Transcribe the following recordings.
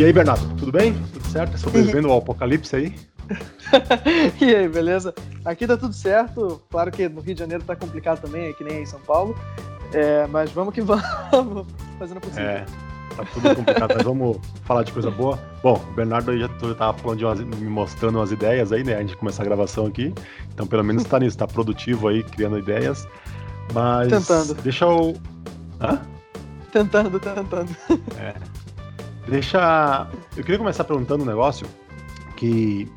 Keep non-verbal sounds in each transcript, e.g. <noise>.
E aí, Bernardo, tudo bem? Tudo certo? Sobrevivendo ao apocalipse aí? <laughs> e aí, beleza? Aqui tá tudo certo. Claro que no Rio de Janeiro tá complicado também, que nem em São Paulo. É, mas vamos que <laughs> vamos, fazendo o possível. É, tá tudo complicado, mas vamos falar de coisa boa. Bom, o Bernardo já tava falando de umas, me mostrando umas ideias aí, né? A gente começar a gravação aqui. Então, pelo menos tá nisso, tá produtivo aí, criando ideias. Mas. Tentando. Deixa eu. Hã? Tentando, tentando. É. Deixa. Eu queria começar perguntando um negócio que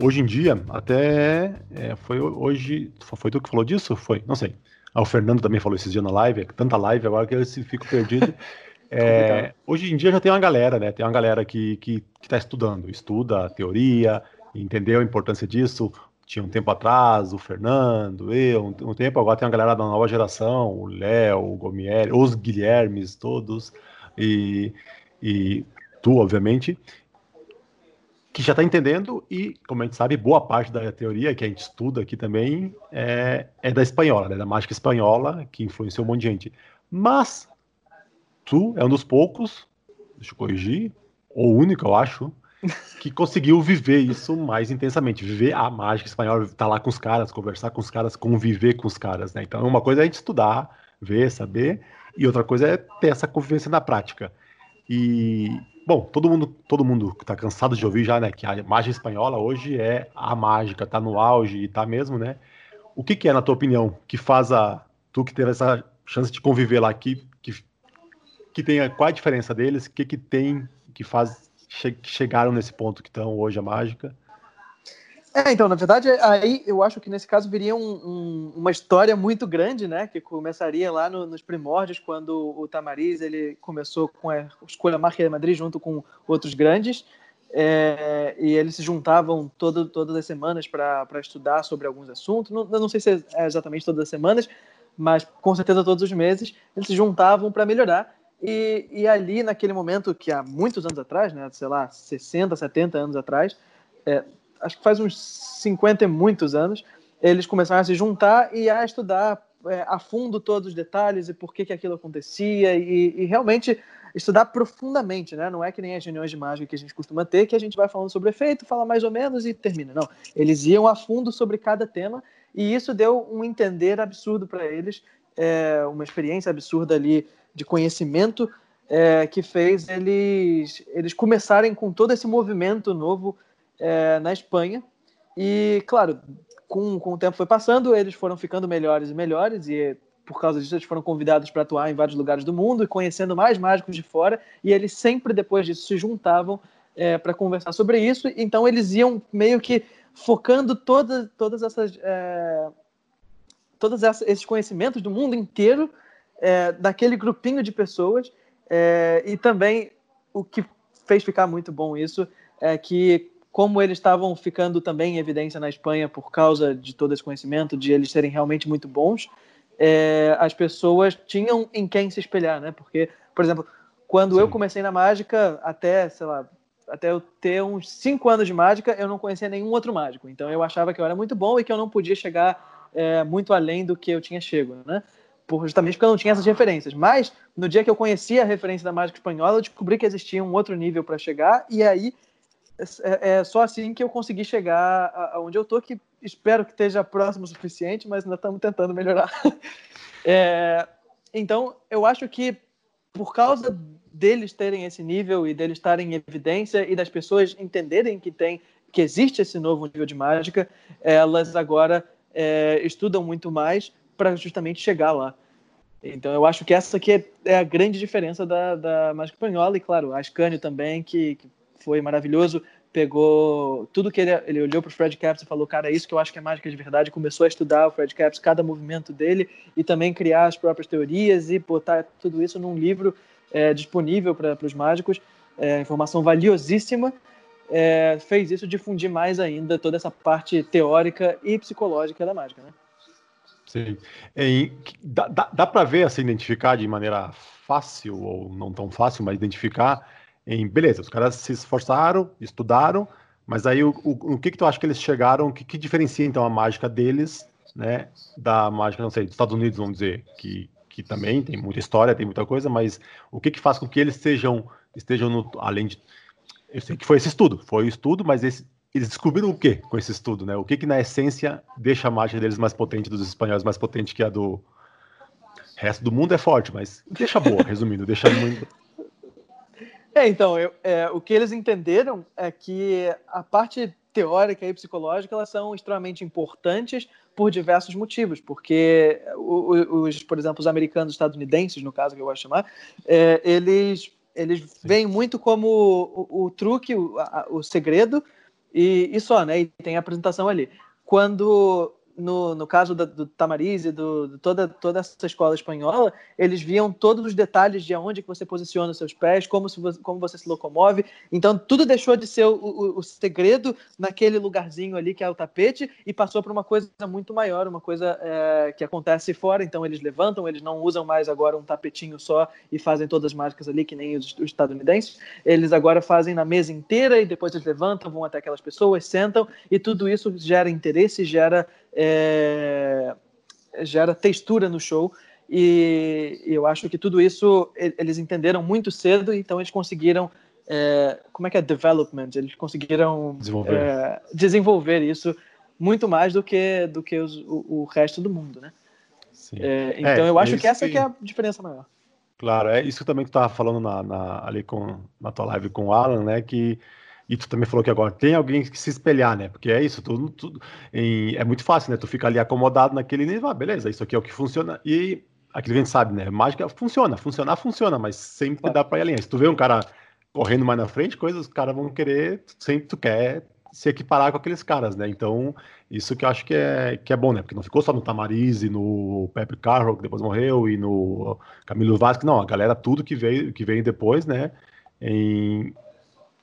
hoje em dia, até. É, foi hoje. Foi tu que falou disso? Foi? Não sei. Ah, o Fernando também falou esses dias na live, é tanta live agora que eu fico perdido. <laughs> É, hoje em dia já tem uma galera, né? Tem uma galera que está que, que tá estudando, estuda teoria, entendeu a importância disso. Tinha um tempo atrás, o Fernando, eu, um, um tempo, agora tem uma galera da nova geração, o Léo, o Gomieri, os Guilhermes, todos, e, e tu, obviamente, que já está entendendo e, como a gente sabe, boa parte da teoria que a gente estuda aqui também é, é da espanhola, né, da mágica espanhola, que influenciou um monte de gente. Mas tu é um dos poucos, deixa eu corrigir, ou único, eu acho, que conseguiu viver isso mais intensamente, viver a mágica espanhola, estar tá lá com os caras, conversar com os caras, conviver com os caras, né? Então, uma coisa é a gente estudar, ver, saber, e outra coisa é ter essa convivência na prática. E Bom, todo mundo, todo mundo tá cansado de ouvir já, né, que a mágica espanhola hoje é a mágica, tá no auge e tá mesmo, né? O que que é, na tua opinião, que faz a tu que teve essa chance de conviver lá aqui, que que tem qual a diferença deles? O que que tem que faz che, que chegaram nesse ponto que estão hoje a mágica? É, então, na verdade, aí eu acho que nesse caso viria um, um, uma história muito grande, né? Que começaria lá no, nos primórdios, quando o Tamariz ele começou com a escolha Marca de Madrid junto com outros grandes. É, e eles se juntavam todo, todas as semanas para estudar sobre alguns assuntos. Não, não sei se é exatamente todas as semanas, mas com certeza todos os meses eles se juntavam para melhorar. E, e ali, naquele momento, que há muitos anos atrás, né, sei lá, 60, 70 anos atrás, é, acho que faz uns 50 e muitos anos, eles começaram a se juntar e a estudar é, a fundo todos os detalhes e por que, que aquilo acontecia e, e, realmente estudar profundamente, né? Não é que nem as reuniões de mágica que a gente costuma ter, que a gente vai falando sobre efeito, fala mais ou menos e termina. Não, eles iam a fundo sobre cada tema e isso deu um entender absurdo para eles, é, uma experiência absurda ali de conhecimento é, que fez eles, eles começarem com todo esse movimento novo é, na Espanha. E, claro, com, com o tempo foi passando, eles foram ficando melhores e melhores, e por causa disso eles foram convidados para atuar em vários lugares do mundo e conhecendo mais mágicos de fora, e eles sempre depois disso se juntavam é, para conversar sobre isso, então eles iam meio que focando toda, todas essas. É, todos esses conhecimentos do mundo inteiro é, daquele grupinho de pessoas é, e também o que fez ficar muito bom isso é que como eles estavam ficando também em evidência na Espanha por causa de todo esse conhecimento, de eles serem realmente muito bons, é, as pessoas tinham em quem se espelhar, né? Porque, por exemplo, quando Sim. eu comecei na mágica, até, sei lá, até eu ter uns cinco anos de mágica, eu não conhecia nenhum outro mágico. Então eu achava que eu era muito bom e que eu não podia chegar é, muito além do que eu tinha chego, né? Por, justamente porque eu não tinha essas referências. Mas no dia que eu conhecia a referência da mágica espanhola, eu descobri que existia um outro nível para chegar e aí é, é, só assim que eu consegui chegar aonde eu tô, que espero que esteja próximo o suficiente, mas ainda estamos tentando melhorar. <laughs> É, então, eu acho que por causa deles terem esse nível e deles estarem em evidência e das pessoas entenderem que tem que existe esse novo nível de mágica, elas agora é, estudam muito mais para justamente chegar lá. Então eu acho que essa aqui é, é a grande diferença da, da mágica espanhola e claro, a Ascânio também que, que foi maravilhoso. Pegou tudo que ele, ele olhou para o Fred Capps e falou: Cara, é isso que eu acho que é mágica de verdade. Começou a estudar o Fred Capps, cada movimento dele e também criar as próprias teorias e botar tudo isso num livro é, disponível para os mágicos. É, informação valiosíssima. É, fez isso difundir mais ainda toda essa parte teórica e psicológica da mágica, né? Sim. E, dá dá, dá para ver, assim, identificar de maneira fácil ou não tão fácil, mas identificar em beleza, os caras se esforçaram, estudaram, mas aí o, o, o que que tu acha que eles chegaram, o que, que diferencia então a mágica deles, né, da mágica, não sei, dos Estados Unidos, vamos dizer, que, que também tem muita história, tem muita coisa, mas o que que faz com que eles estejam, estejam no, além de eu sei que foi esse estudo, foi o estudo, mas esse, eles descobriram o que com esse estudo, né? O que que na essência deixa a mágica deles mais potente, dos espanhóis mais potente que a do o resto do mundo é forte, mas deixa boa, resumindo, deixa muito. É, então, eu, é, o que eles entenderam é que a parte teórica e psicológica elas são extremamente importantes por diversos motivos, porque os, por exemplo, os americanos estadunidenses, no caso que eu gosto de chamar, é, eles eles veem muito como o, o truque, o, a, o segredo e, e, só, né? E tem a apresentação ali. Quando no, no caso da, do Tamariz e do, toda, toda essa escola espanhola, eles viam todos os detalhes de onde que você posiciona os seus pés, como, se, como você se locomove. Então, tudo deixou de ser o, o, o segredo naquele lugarzinho ali que é o tapete e passou para uma coisa muito maior, uma coisa é, que acontece fora. Então, eles levantam, eles não usam mais agora um tapetinho só e fazem todas as mágicas ali, que nem os, os estadunidenses. Eles agora fazem na mesa inteira e depois eles levantam, vão até aquelas pessoas, sentam e tudo isso gera interesse, gera é, gera textura no show. E eu acho que tudo isso eles entenderam muito cedo, então eles conseguiram. É, como é que é development? Eles conseguiram desenvolver, é, desenvolver isso muito mais do que, do que os, o, o, resto do mundo, né? É, então eu acho que essa que é a diferença maior. Claro, é isso também que tu estava falando na, na, ali com, na tua live com o Alan, né? Que e tu também falou que agora tem alguém que se espelhar, né? Porque é isso, tudo, tudo em, é muito fácil, né? Tu fica ali acomodado naquele nível, ah, beleza, isso aqui é o que funciona. E aquilo que a gente sabe, né? Mágica funciona, funcionar funciona, mas sempre dá para ir além. Se tu vê um cara correndo mais na frente, coisas, os caras vão querer, sempre tu quer se equiparar com aqueles caras, né? Então, isso que eu acho que é, que é bom, né? Porque não ficou só no Tamariz e no Pepe Carroll, que depois morreu, e no Camilo Vasquez, não, a galera, tudo que veio, que veio depois, né? Em,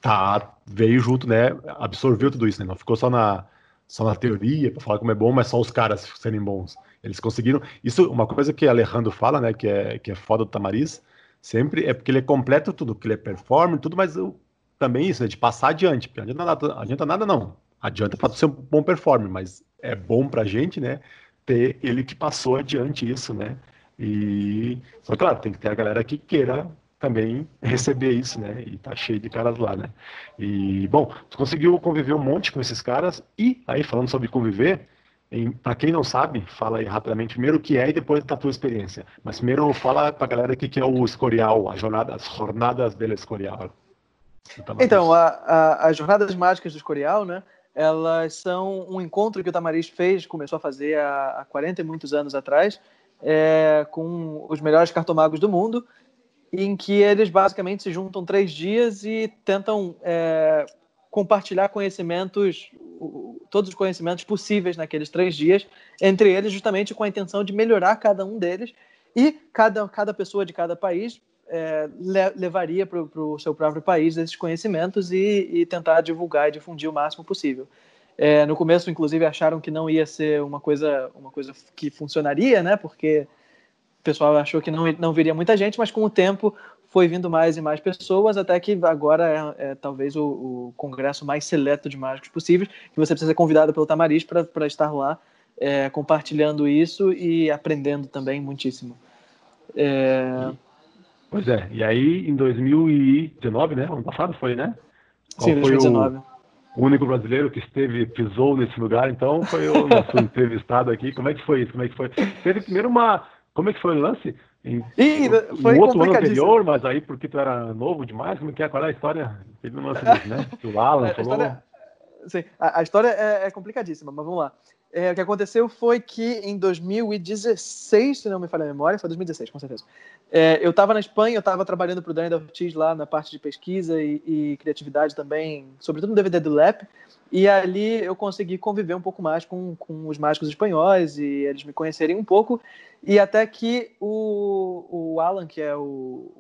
tá, veio junto, né? Absorveu tudo isso, né? Não ficou só na, só na teoria para falar como é bom, mas só os caras serem bons. Eles conseguiram. Isso, uma coisa que Alejandro fala, né? Que é, que é foda do Tamariz, sempre é porque ele é completo tudo, que ele é performance, tudo, mas eu, também isso, né? De passar adiante. Porque adianta nada, adianta nada, não. Adianta para ser um bom performer, mas é bom pra gente, né? Ter ele que passou adiante isso, né? E só claro, tem que ter a galera que queira também receber isso, né? E tá cheio de caras lá, né? E, bom, tu conseguiu conviver um monte com esses caras e, aí, falando sobre conviver, para quem não sabe, fala aí rapidamente primeiro o que é e depois da tua experiência. Mas primeiro fala pra galera o que é o Escorial, a jornada, as jornadas del Escorial. Então, a, a, as jornadas mágicas do Escorial, né? Elas são um encontro que o Tamariz fez, começou a fazer há, há 40 e muitos anos atrás, é, com os melhores cartomagos do mundo em que eles basicamente se juntam três dias e tentam é, compartilhar conhecimentos, todos os conhecimentos possíveis naqueles três dias, entre eles justamente com a intenção de melhorar cada um deles e cada, cada pessoa de cada país é, le, levaria para o seu próprio país esses conhecimentos e, e, tentar divulgar e difundir o máximo possível. É, no começo, inclusive, acharam que não ia ser uma coisa, uma coisa que funcionaria, né? Porque pessoal achou que não, não viria muita gente, mas com o tempo foi vindo mais e mais pessoas, até que agora é, é talvez o, o, congresso mais seleto de mágicos possíveis, que você precisa ser convidado pelo Tamariz para estar lá é, compartilhando isso e aprendendo também muitíssimo. É... Pois é, e aí em 2019, né? Ano passado foi, né? Qual Sim, 2019. O único brasileiro que esteve, pisou nesse lugar, então foi o nosso <laughs> entrevistado aqui. Como é que foi isso? Como é que foi? Teve primeiro uma, como é que foi o lance? Em, Ih, foi no outro ano anterior, mas aí porque tu era novo demais, como é que é? Qual é a história? Teve um lance disso, né? o Alan <laughs> falou. História, sim, a, a história é, é, complicadíssima, mas vamos lá. É, o que aconteceu foi que em 2016, se não me falha a memória, foi 2016, com certeza. É, eu estava na Espanha, eu estava trabalhando para o Daniel Ortiz lá na parte de pesquisa e, e, criatividade também, sobretudo no DVD do LEP. E ali eu consegui conviver um pouco mais com, com os mágicos espanhóis e eles me conhecerem um pouco. E até que o, o Alan, que é o,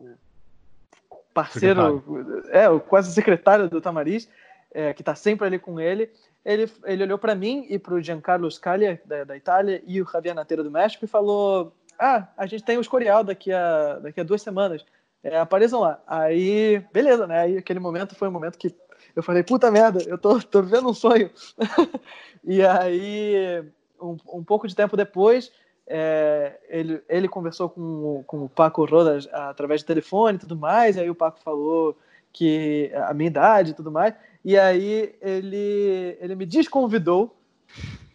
o parceiro, secretário. é, o quase secretário do Tamariz, é, que está sempre ali com ele, ele, ele olhou para mim e para o Giancarlo Scaglia, da, da Itália, e o Javier Nateiro do México, e falou: Ah, a gente tem o Escorial daqui a, daqui a duas semanas. É, apareçam lá. Aí, beleza, né? Aí aquele momento foi um momento que eu falei, puta merda, eu tô, tô vivendo um sonho. <laughs> e aí, um, um pouco de tempo depois, é, ele, ele conversou com, com o Paco Rodas através de telefone e tudo mais, e aí o Paco falou que a minha idade e tudo mais. E aí ele, ele me desconvidou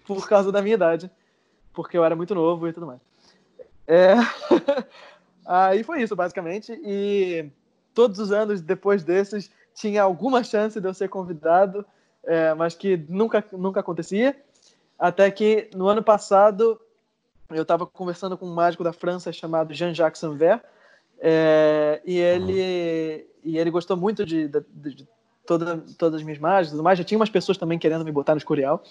por causa da minha idade, porque eu era muito novo e tudo mais. É... <laughs> aí foi isso, basicamente. E todos os anos depois desses tinha alguma chance de eu ser convidado, é, mas que nunca, nunca acontecia. Até que no ano passado eu estava conversando com um mágico da França chamado Jean-Jacques Sanver, é, e, ele, e ele gostou muito de, de, de toda, todas as minhas tudo mais. Já tinha umas pessoas também querendo me botar no Escorial.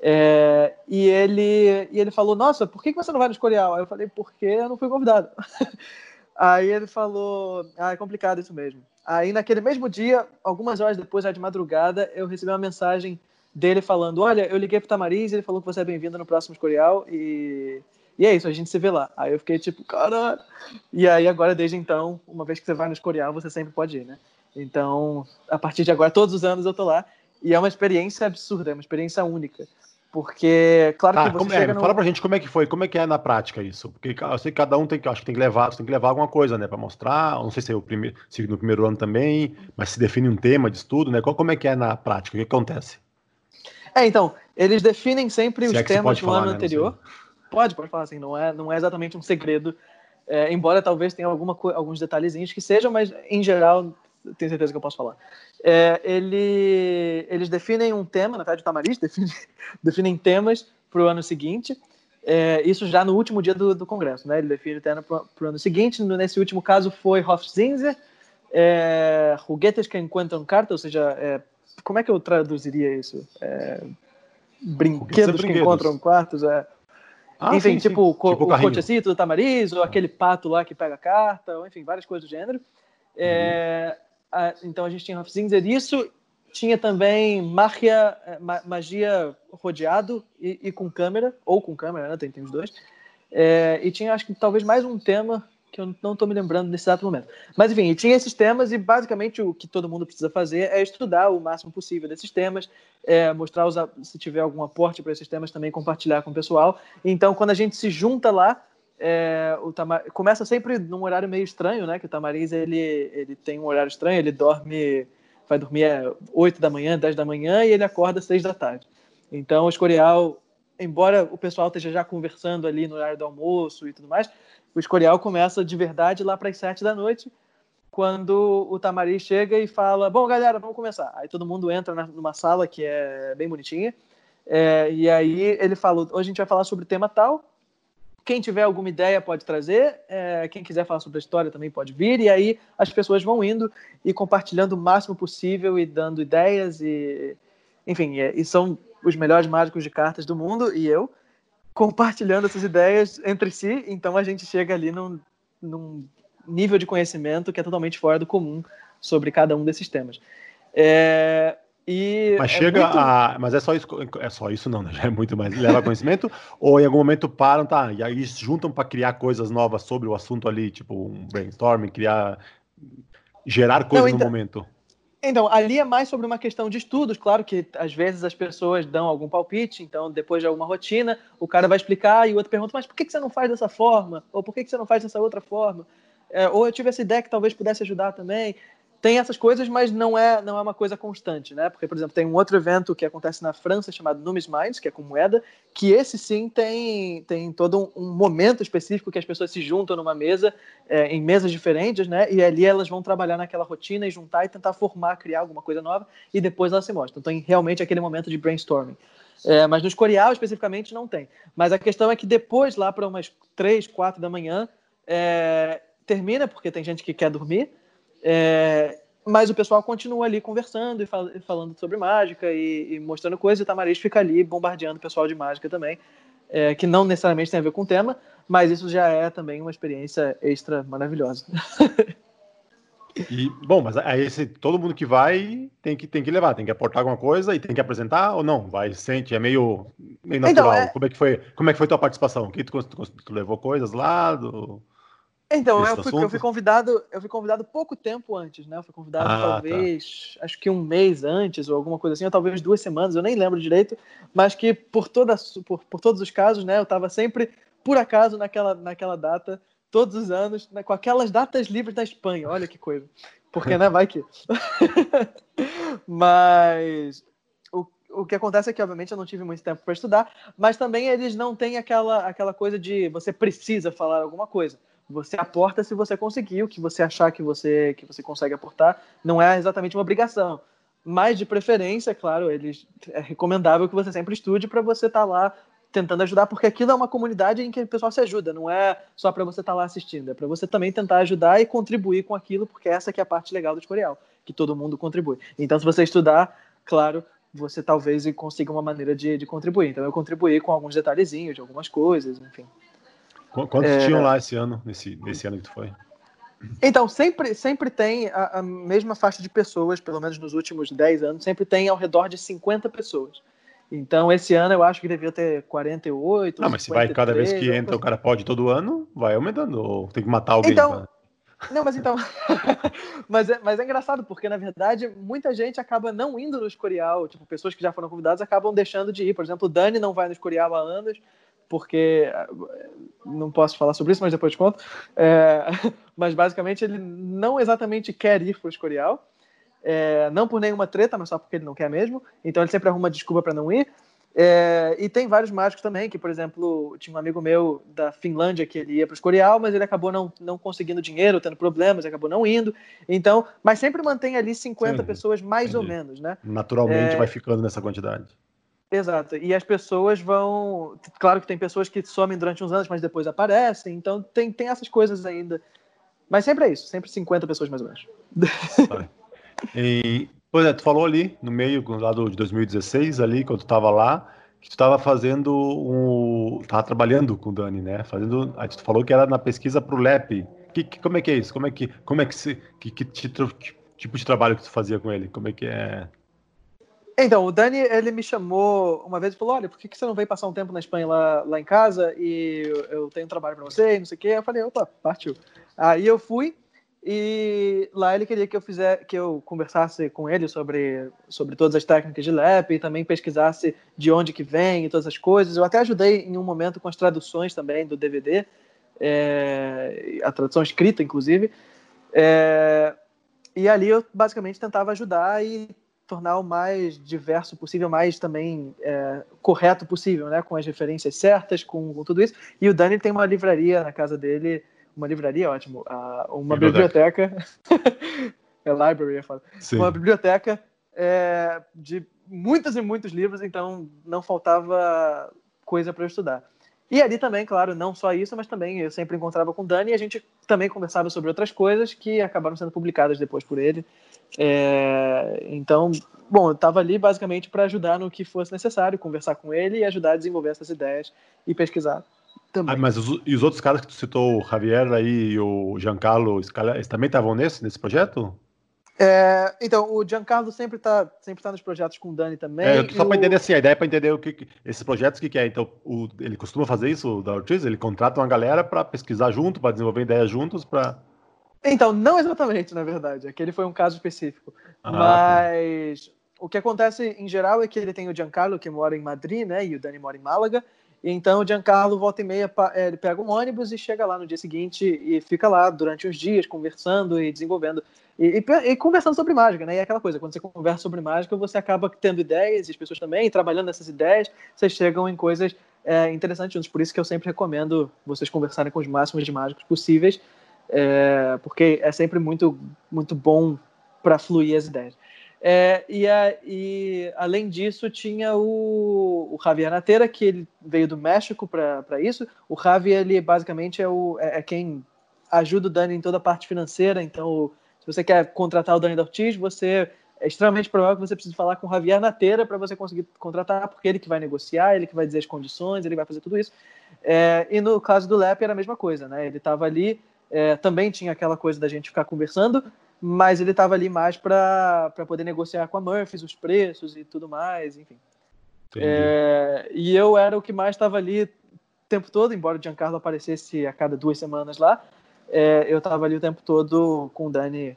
É, e, ele, e ele falou: Nossa, por que você não vai no Escorial? Aí eu falei: Porque eu não fui convidado. <laughs> Aí ele falou: Ah, é complicado isso mesmo. Aí naquele mesmo dia, algumas horas depois, já de madrugada, eu recebi uma mensagem dele falando: Olha, eu liguei pro Tamariz, ele falou que você é bem-vindo no próximo Escorial e e é isso, a gente se vê lá. Aí eu fiquei tipo, caralho. E aí agora, desde então, uma vez que você vai no Escorial, você sempre pode ir, né? Então, a partir de agora, todos os anos eu tô lá. E é uma experiência absurda, é uma experiência única. Porque, claro tá, que você como, é, no... Fala pra gente como é que foi, como é que é na prática isso. Porque eu sei que cada um tem que, acho que tem que levar, tem que levar alguma coisa, né, para mostrar. Não sei se é o primeiro, se no primeiro ano também, mas se define um tema de estudo, né? Como é que é na prática? O que acontece? É, então, eles definem sempre se os é temas do falar, ano né, anterior. Pode, pode falar assim, não é, não é exatamente um segredo, é, embora talvez tenha alguma, alguns detalhezinhos que sejam, mas em geral tenho certeza que eu posso falar. É, ele, eles definem um tema, na verdade o Tamariz <laughs> define, definem temas para o ano seguinte, é, isso já no último dia do, do congresso, né? Ele define o tema para o ano seguinte, nesse último caso foi Hofzinser, é, Juguetes que encontram carta, ou seja, é, como é que eu traduziria isso? É, brinquedos que encontram quartos, é, ah, enfim, sim, tipo, sim. tipo, o cochecito do Tamariz, ou aquele pato lá que pega a carta, ou enfim, várias coisas do gênero. É, uhum. Então a gente tinha Hofzinser isso, tinha também magia, é, magia rodeado e, e, com câmera, ou com câmera, né? Tem, tem os dois. É, e tinha, acho que talvez mais um tema que eu não estou me lembrando nesse exato momento. Mas enfim, tinha esses temas e basicamente o que todo mundo precisa fazer é estudar o máximo possível desses temas, é, mostrar os, se tiver algum aporte para esses temas também compartilhar com o pessoal. Então, quando a gente se junta lá, é, o Tamar... começa sempre num horário meio estranho, né? Que o Tamariz ele, ele tem um horário estranho, ele dorme, vai dormir às 8 da manhã, 10 da manhã e ele acorda às 6 da tarde. Então, o Escorial, embora o pessoal esteja já conversando ali no horário do almoço e tudo mais, o Escorial começa de verdade lá para as sete da noite, quando o Tamari chega e fala: Bom, galera, vamos começar. Aí todo mundo entra numa sala que é bem bonitinha. É, e aí ele falou: Hoje a gente vai falar sobre o tema tal. Quem tiver alguma ideia pode trazer. É, quem quiser falar sobre a história também pode vir. E aí as pessoas vão indo e compartilhando o máximo possível e dando ideias. E, enfim, e, e são os melhores mágicos de cartas do mundo e eu compartilhando essas ideias entre si, então a gente chega ali num, num nível de conhecimento que é totalmente fora do comum sobre cada um desses temas. É, e mas é chega muito... a. Mas é só isso. É só isso, não, né? Já é muito mais. Leva conhecimento? <laughs> ou em algum momento param, tá? E aí juntam para criar coisas novas sobre o assunto ali, tipo um brainstorming, criar. gerar coisas então... no momento. Então, ali é mais sobre uma questão de estudos, claro que às vezes as pessoas dão algum palpite, então depois de alguma rotina, o cara vai explicar e o outro pergunta, mas por que você não faz dessa forma? Ou por que você não faz dessa outra forma? É, ou eu tive essa ideia que talvez pudesse ajudar também tem essas coisas, mas não é, não é uma coisa constante, né? Porque, por exemplo, tem um outro evento que acontece na França chamado Numis Minds, que é com moeda, que esse sim tem, tem todo um, um momento específico que as pessoas se juntam numa mesa, é, em mesas diferentes, né? E ali elas vão trabalhar naquela rotina e juntar e tentar formar, criar alguma coisa nova, e depois elas se mostram. Então, tem realmente aquele momento de brainstorming. É, mas no Escorial, especificamente, não tem. Mas a questão é que depois, lá para umas três, quatro da manhã, é, termina, porque tem gente que quer dormir, é, mas o pessoal continua ali conversando e fal falando sobre mágica e, e, mostrando coisas, e o Tamariz fica ali bombardeando o pessoal de mágica também, é, que não necessariamente tem a ver com o tema, mas isso já é também uma experiência extra maravilhosa. <laughs> E, bom, mas aí esse, todo mundo que vai tem que, tem que levar, tem que aportar alguma coisa e tem que apresentar ou não? Vai, sente, é meio, meio então, natural. Então, é... Como, é que foi, como é que foi tua participação? Que tu, tu, tu levou coisas lá? Do... Então, eu fui, eu fui, convidado, eu fui convidado pouco tempo antes, né? Eu fui convidado ah, tá. talvez, tá. acho que um mês antes ou alguma coisa assim, ou talvez duas semanas, eu nem lembro direito, mas que por, toda, por, por todos os casos, né? Eu estava sempre, por acaso, naquela, naquela data, todos os anos, né, com aquelas datas livres da Espanha, olha que coisa. Porque, né, vai que. <laughs> mas o, o que acontece é que, obviamente, eu não tive muito tempo para estudar, mas também eles não têm aquela, aquela coisa de você precisa falar alguma coisa. Você aporta se você conseguir, o que você achar que você, que você consegue aportar, não é exatamente uma obrigação. Mas, de preferência, claro, eles, é recomendável que você sempre estude para você estar tá lá tentando ajudar, porque aquilo é uma comunidade em que o pessoal se ajuda, não é só para você estar tá lá assistindo, é para você também tentar ajudar e contribuir com aquilo, porque essa que é a parte legal do tutorial, que todo mundo contribui. Então, se você estudar, claro, você talvez consiga uma maneira de, de contribuir. Então, eu contribuí com alguns detalhezinhos de algumas coisas, enfim. Quantos é... tinham lá esse ano, nesse, nesse ano que tu foi? Então, sempre, sempre tem a, a, mesma faixa de pessoas, pelo menos nos últimos 10 anos, sempre tem ao redor de 50 pessoas. Então, esse ano eu acho que devia ter 48. Não, mas se vai cada vez que entra, o cara pode todo ano, vai aumentando. Ou tem que matar alguém. Então, pra... Não, mas então. <laughs> mas, é, mas é engraçado, porque na verdade muita gente acaba não indo no Escorial. Tipo, pessoas que já foram convidadas acabam deixando de ir. Por exemplo, o Dani não vai no Escorial há anos, porque. Não posso falar sobre isso, mas depois te conto. É, <laughs> mas basicamente ele não exatamente quer ir para o Escorial. É, não por nenhuma treta, mas só porque ele não quer mesmo. Então ele sempre arruma desculpa para não ir. É, e tem vários mágicos também, que, por exemplo, tinha um amigo meu da Finlândia que ele ia para o Escorial, mas ele acabou não, não conseguindo dinheiro, tendo problemas, acabou não indo. Então, mas sempre mantém ali 50 Sim, pessoas, mais entendi. ou menos, né? Naturalmente é... vai ficando nessa quantidade. Exato. E as pessoas vão. Claro que tem pessoas que somem durante uns anos, mas depois aparecem. Então tem, tem essas coisas ainda. Mas sempre é isso, sempre 50 pessoas mais ou menos. E, pois é, tu falou ali no meio, lá do, de 2016, ali, quando tu estava lá, que tu estava fazendo um. Tava trabalhando com o Dani, né? Fazendo. Aí tu falou que era na pesquisa para o LEP. Que, que, como é que é isso? Como é que. Como é que se. Que, que tipo de trabalho que tu fazia com ele? Como é que é? Então, o Dani, ele me chamou uma vez e falou: Olha, por que, que você não veio passar um tempo na Espanha lá, lá em casa e eu, tenho um trabalho para você e não sei o quê? Eu falei: opa, partiu. Aí eu fui e lá ele queria que eu fizesse, que eu conversasse com ele sobre, sobre todas as técnicas de LEP e também pesquisasse de onde que vem e todas as coisas. Eu até ajudei em um momento com as traduções também do DVD, é, a tradução escrita, inclusive. É, e ali eu basicamente tentava ajudar e tornar o mais diverso possível, mais também é, correto possível, né? Com as referências certas, com, com tudo isso. E o Dani tem uma livraria na casa dele uma livraria, ótimo, uma biblioteca, <laughs> é library, é foda. uma biblioteca é, de muitos e muitos livros, então não faltava coisa para eu estudar. E ali também, claro, não só isso, mas também eu sempre encontrava com o Dani e a gente também conversava sobre outras coisas que acabaram sendo publicadas depois por ele. É, então, bom, eu estava ali basicamente para ajudar no que fosse necessário, conversar com ele e ajudar a desenvolver essas ideias e pesquisar também. Ah, mas os, e os outros caras que tu citou, o Javier aí e o Giancarlo, eles também estavam nesse, nesse projeto? É, então, o Giancarlo sempre está sempre tá nos projetos com o Dani também. É, só para entender assim, a ideia é para entender o que, esses projetos, o que, que é. Então, o, ele costuma fazer isso, o da Ortiz? Ele contrata uma galera para pesquisar junto, para desenvolver ideias juntos, para... Então, não exatamente, na verdade. Aquele foi um caso específico. Ah, mas tá. o que acontece em geral é que ele tem o Giancarlo, que mora em Madrid, né? E o Dani mora em Málaga. Então o Giancarlo volta e meia, é, ele pega um ônibus e chega lá no dia seguinte e fica lá durante uns dias conversando e desenvolvendo e, e, conversando sobre mágica, né? E é aquela coisa, quando você conversa sobre mágica, você acaba tendo ideias e as pessoas também, trabalhando nessas ideias, vocês chegam em coisas é, interessantes juntos. Por isso que eu sempre recomendo vocês conversarem com os máximos de mágicos possíveis, é, porque é sempre muito, muito bom para fluir as ideias. É, e, a, e, além disso, tinha o, o Javier Natera, que ele veio do México para isso. O Javier, ele basicamente é, o, é, é, quem ajuda o Dani em toda a parte financeira. Então, você quer contratar o Dani da Ortiz, você é extremamente provável que você precise falar com o Javier Natera para você conseguir contratar, porque ele que vai negociar, ele que vai dizer as condições, ele vai fazer tudo isso. É, e no caso do Lep era a mesma coisa, né? Ele estava ali, é, também tinha aquela coisa da gente ficar conversando, mas ele estava ali mais para poder negociar com a Murphys os preços e tudo mais, enfim. É, e eu era o que mais estava ali o tempo todo, embora o Giancarlo aparecesse a cada duas semanas lá, é, eu estava ali o tempo todo com o Dani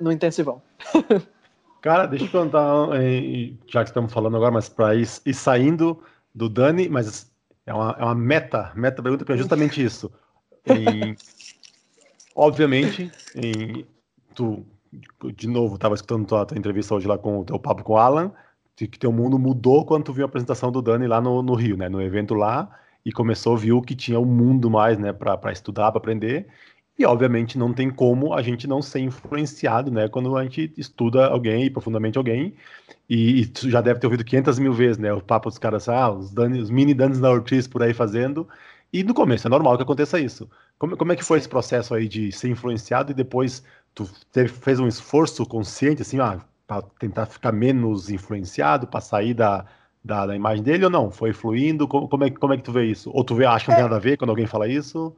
no intensivão. <laughs> Cara, deixa eu perguntar, já que estamos falando agora, mas para ir, ir, saindo do Dani, mas é uma, é uma meta, meta pergunta que é justamente isso. Em, obviamente, em, tu de novo, estava escutando tua, tua, entrevista hoje lá com o teu papo com o Alan, que teu mundo mudou quando tu viu a apresentação do Dani lá no, no Rio, né? No evento lá, e começou, viu que tinha um mundo mais, né, para estudar, para aprender. E obviamente não tem como a gente não ser influenciado, né, quando a gente estuda alguém, profundamente alguém. E, e tu já deve ter ouvido 500 mil vezes, né, o papo dos caras, ah, os, Dani, os mini danos da Ortiz por aí fazendo. E no começo é normal que aconteça isso. Como, como é que foi esse processo aí de ser influenciado e depois tu teve, fez um esforço consciente, assim, ah, para tentar ficar menos influenciado, para sair da, da, da, imagem dele ou não? Foi fluindo? Como, como, é, como é que tu vê isso? Ou tu vê, acha que não tem é. nada a ver quando alguém fala isso?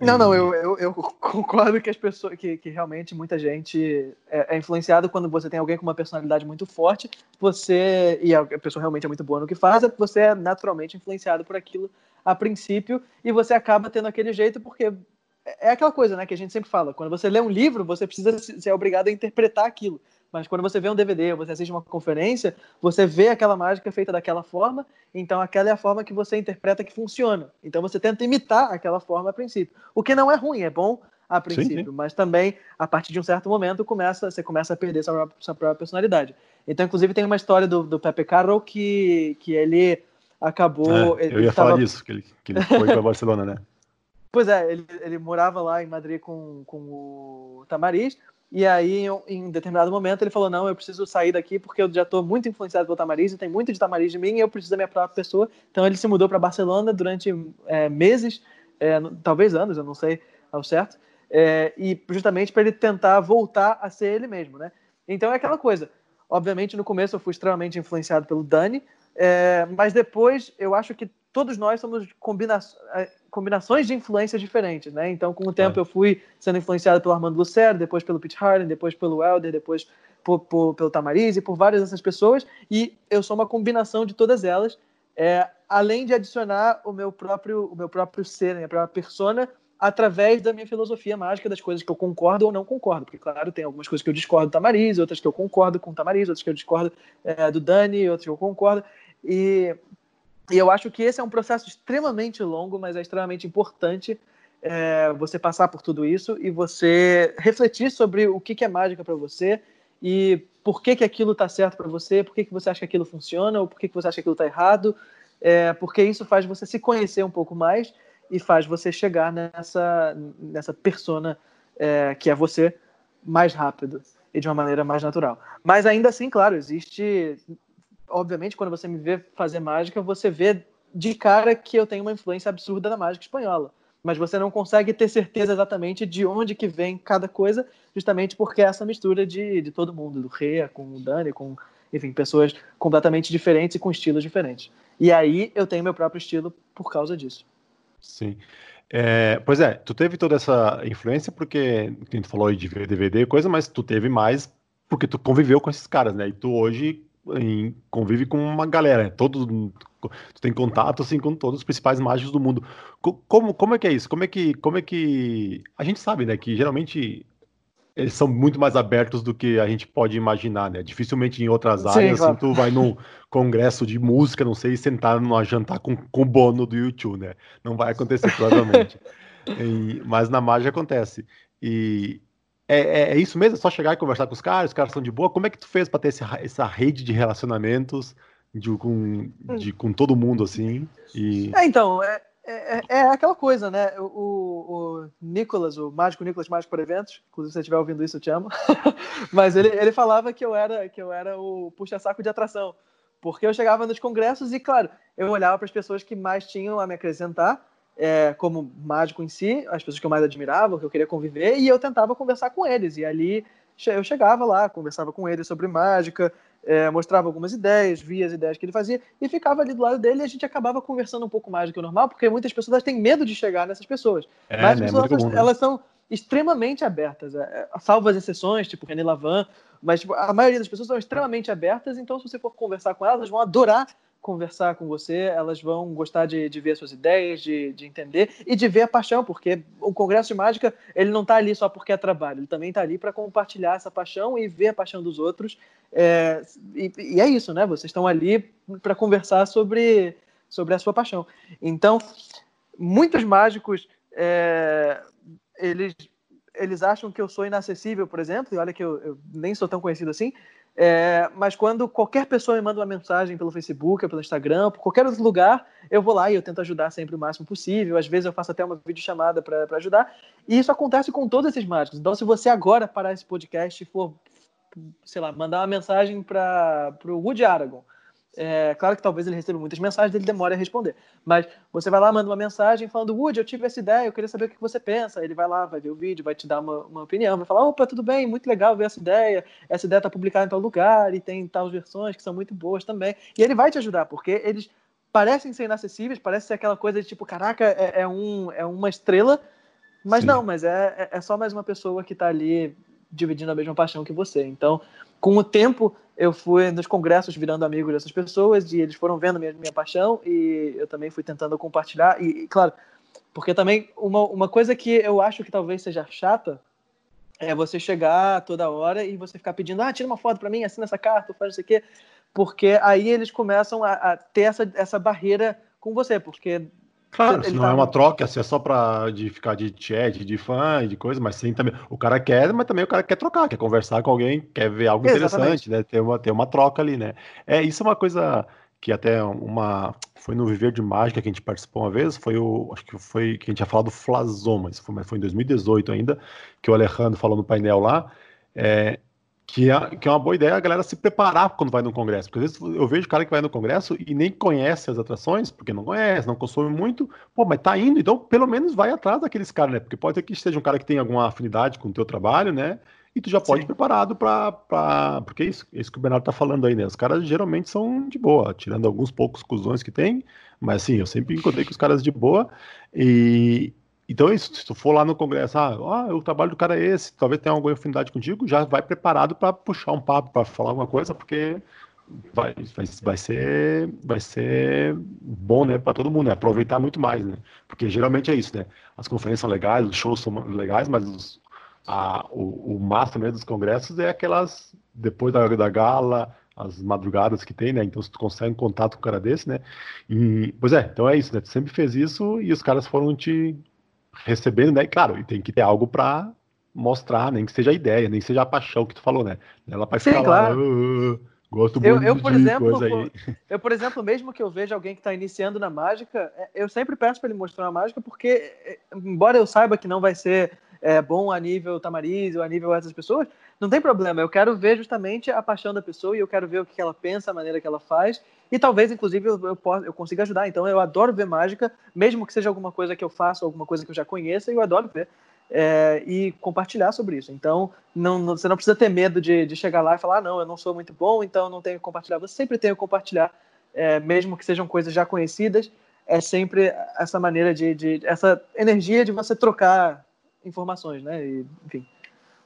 Não, não, eu, eu, eu, <laughs> concordo que as pessoas, que, que realmente muita gente é, é, influenciado quando você tem alguém com uma personalidade muito forte, você e a pessoa realmente é muito boa no que faz, você é naturalmente influenciado por aquilo a princípio e você acaba tendo aquele jeito porque é aquela coisa, né, que a gente sempre fala. Quando você lê um livro, você precisa ser obrigado a interpretar aquilo. Mas quando você vê um DVD, você assiste uma conferência, você vê aquela mágica feita daquela forma, então aquela é a forma que você interpreta que funciona. Então você tenta imitar aquela forma a princípio. O que não é ruim, é bom a princípio, sim, sim. mas também a partir de um certo momento começa, você começa a perder sua própria, sua própria personalidade. Então, inclusive, tem uma história do, do Pepe Carroll que, que ele acabou. É, eu ia falar disso, que ele, que ele foi para Barcelona, né? <laughs> Pois é, ele, ele morava lá em Madrid com, com o Tamariz, e aí, em determinado momento, ele falou: Não, eu preciso sair daqui porque eu já estou muito influenciado pelo Tamariz, tem muito de Tamariz de mim, e eu preciso da minha própria pessoa. Então, ele se mudou para Barcelona durante é, meses, é, talvez anos, eu não sei ao certo, é, e justamente para ele tentar voltar a ser ele mesmo, né? Então, é aquela coisa. Obviamente, no começo, eu fui extremamente influenciado pelo Dani, é, mas depois, eu acho que todos nós somos combinações é, combinações de influências diferentes, né? Então, com o tempo, é. eu fui sendo influenciado pelo Armando Lucero, depois pelo Pete Harden, depois pelo Elder, depois por, por, pelo Tamariz e por várias dessas pessoas, e eu sou uma combinação de todas elas, é, além de adicionar o meu próprio, o meu próprio ser, a minha própria persona, através da minha filosofia mágica, das coisas que eu concordo ou não concordo, porque, claro, tem algumas coisas que eu discordo do Tamariz, outras que eu concordo com o Tamariz, outras que eu discordo é, do Dani, outras que eu concordo, e e eu acho que esse é um processo extremamente longo, mas é extremamente importante é, você passar por tudo isso e você refletir sobre o que, que é mágica para você e por que, que aquilo está certo para você, por que, que você acha que aquilo funciona ou por que, que você acha que aquilo está errado, é, porque isso faz você se conhecer um pouco mais e faz você chegar nessa, nessa persona é, que é você mais rápido e de uma maneira mais natural. Mas ainda assim, claro, existe obviamente, quando você me vê fazer mágica, você vê de cara que eu tenho uma influência absurda da mágica espanhola. Mas você não consegue ter certeza exatamente de onde que vem cada coisa, justamente porque é essa mistura de, de todo mundo, do Rea com o Dani, com, enfim, pessoas completamente diferentes e com estilos diferentes. E aí eu tenho meu próprio estilo por causa disso. Sim. É, pois é, tu teve toda essa influência porque, tu falou de DVD e coisa, mas tu teve mais porque tu conviveu com esses caras, né? E tu hoje em, convive com uma galera, né? todo, tu tem contato assim com todos os principais mágicos do mundo. Como, como é que é isso? Como é que, como é que a gente sabe, né, que geralmente eles são muito mais abertos do que a gente pode imaginar, né? Dificilmente em outras Sim, áreas, claro. assim, tu vai num congresso de música, não sei, sentar numa jantar com, com o Bono do YouTube, né? Não vai acontecer, provavelmente. <laughs> e, mas na mágica acontece. E, é, é, é, isso mesmo? É só chegar e conversar com os caras, os caras são de boa? Como é que tu fez para ter esse, essa rede de relacionamentos de, com, de, com todo mundo, assim? E... É, então, é, é, é, aquela coisa, né? O, o Nicolas, o mágico Nicolas Mágico por Eventos, inclusive se você estiver ouvindo isso, eu te amo, <laughs> mas ele, ele falava que eu era, que eu era o puxa-saco de atração, porque eu chegava nos congressos e, claro, eu olhava para as pessoas que mais tinham a me acrescentar, é, como mágico em si, as pessoas que eu mais admirava, que eu queria conviver, e eu tentava conversar com eles. E ali eu chegava lá, conversava com eles sobre mágica, é, mostrava algumas ideias, via as ideias que ele fazia, e ficava ali do lado dele e a gente acabava conversando um pouco mais do que o normal, porque muitas pessoas têm medo de chegar nessas pessoas. É, Mas as né, pessoas, é elas, elas, são extremamente abertas, é, é, salvo as exceções, tipo René Lavan, mas tipo, a maioria das pessoas são extremamente abertas, então se você for conversar com elas, elas vão adorar conversar com você, elas vão gostar de, de ver suas ideias, de, de entender e de ver a paixão, porque o Congresso de Mágica ele não está ali só porque é trabalho, ele também está ali para compartilhar essa paixão e ver a paixão dos outros. É, e, e, é isso, né? Vocês estão ali para conversar sobre, sobre a sua paixão. Então, muitos mágicos, é, eles eles acham que eu sou inacessível, por exemplo, e olha que eu, eu nem sou tão conhecido assim, é, mas quando qualquer pessoa me manda uma mensagem pelo Facebook, pelo Instagram, por qualquer outro lugar, eu vou lá e eu tento ajudar sempre o máximo possível. Às vezes eu faço até uma videochamada para ajudar. E isso acontece com todos esses mágicos. Então, se você agora parar esse podcast e for, sei lá, mandar uma mensagem para o Woody Aragon, é, claro que talvez ele receba muitas mensagens, ele demore a responder. Mas você vai lá, manda uma mensagem falando, Woody, eu tive essa ideia, eu queria saber o que você pensa. Ele vai lá, vai ver o vídeo, vai te dar uma, uma opinião, vai falar, opa, tudo bem, muito legal ver essa ideia. Essa ideia está publicada em tal lugar e tem tais versões que são muito boas também. E ele vai te ajudar, porque eles parecem ser inacessíveis, parece ser aquela coisa de tipo, caraca, é, é um, é uma estrela, mas Sim. não, mas é, é, é só mais uma pessoa que está ali dividindo a mesma paixão que você. Então, com o tempo, eu fui nos congressos virando amigo dessas pessoas e eles foram vendo minha, minha paixão e eu também fui tentando compartilhar. E, e, claro, porque também uma, uma coisa que eu acho que talvez seja chata é você chegar toda hora e você ficar pedindo, ah, tira uma foto para mim, assina essa carta, faz isso aqui, porque aí eles começam a, a ter essa, essa barreira com você, porque Claro, se não tá... é uma troca, se é só para de ficar de chat, de fã e de coisa, mas sim também. O cara quer, mas também o cara quer trocar, quer conversar com alguém, quer ver algo Exatamente. interessante, né? Ter uma, ter uma troca ali, né? É, isso é uma coisa que até uma. Foi no Viver de Mágica que a gente participou uma vez, foi o. Acho que foi que a gente ia falar do Flazoma, isso foi, foi em 2018 ainda, que o Alejandro falou no painel lá. É, que é, que é uma boa ideia a galera se preparar quando vai no congresso. Porque às vezes eu vejo cara que vai no congresso e nem conhece as atrações, porque não conhece, não consome muito. Pô, mas tá indo, então pelo menos vai atrás daqueles caras, né? Porque pode ser que seja um cara que tem alguma afinidade com o teu trabalho, né? E tu já pode Sim. ir preparado para. Porque é isso, é isso que o Bernardo tá falando aí, né? Os caras geralmente são de boa, tirando alguns poucos cuzões que tem, mas assim, eu sempre encontrei com os caras de boa. E, então, é isso, se tu for lá no congresso, ah, o trabalho do cara é esse, talvez tenha alguma afinidade contigo, já vai preparado para puxar um papo, para falar alguma coisa, porque vai, vai, vai, ser, vai ser bom, né, para todo mundo, né, aproveitar muito mais, né, porque geralmente é isso, né, as conferências são legais, os shows são legais, mas os, a, o, o mesmo dos congressos é aquelas, depois da, da gala, as madrugadas que tem, né? Então, se tu consegue um contato com um cara desse, né? E, pois é, então é isso, né? Tu sempre fez isso e os caras foram te, recebendo, né? E claro, e tem que ter algo para mostrar, nem que seja a ideia, nem que seja a paixão que tu falou, né? Ela vai ficar Sim, claro. lá. Uh, gosto muito eu, eu por exemplo, aí. Eu, por exemplo, mesmo que eu veja alguém que está iniciando na mágica, é, eu sempre peço para ele mostrar a mágica, porque, é, embora eu saiba que não vai ser é, bom a nível Tamariz ou a nível essas pessoas, não tem problema. Eu quero ver justamente a paixão da pessoa e eu quero ver o que ela pensa, a maneira que ela faz. E talvez, inclusive, eu, eu, possa, eu consiga ajudar. Então, eu adoro ver mágica, mesmo que seja alguma coisa que eu faço, alguma coisa que eu já conheça, eu adoro ver. É, e compartilhar sobre isso. Então, não, não, você não precisa ter medo de, de chegar lá e falar, ah, não, eu não sou muito bom, então não tenho que compartilhar. Você sempre tem que compartilhar, é, mesmo que sejam coisas já conhecidas. É sempre essa maneira de, de essa energia de você trocar informações, né? E, enfim.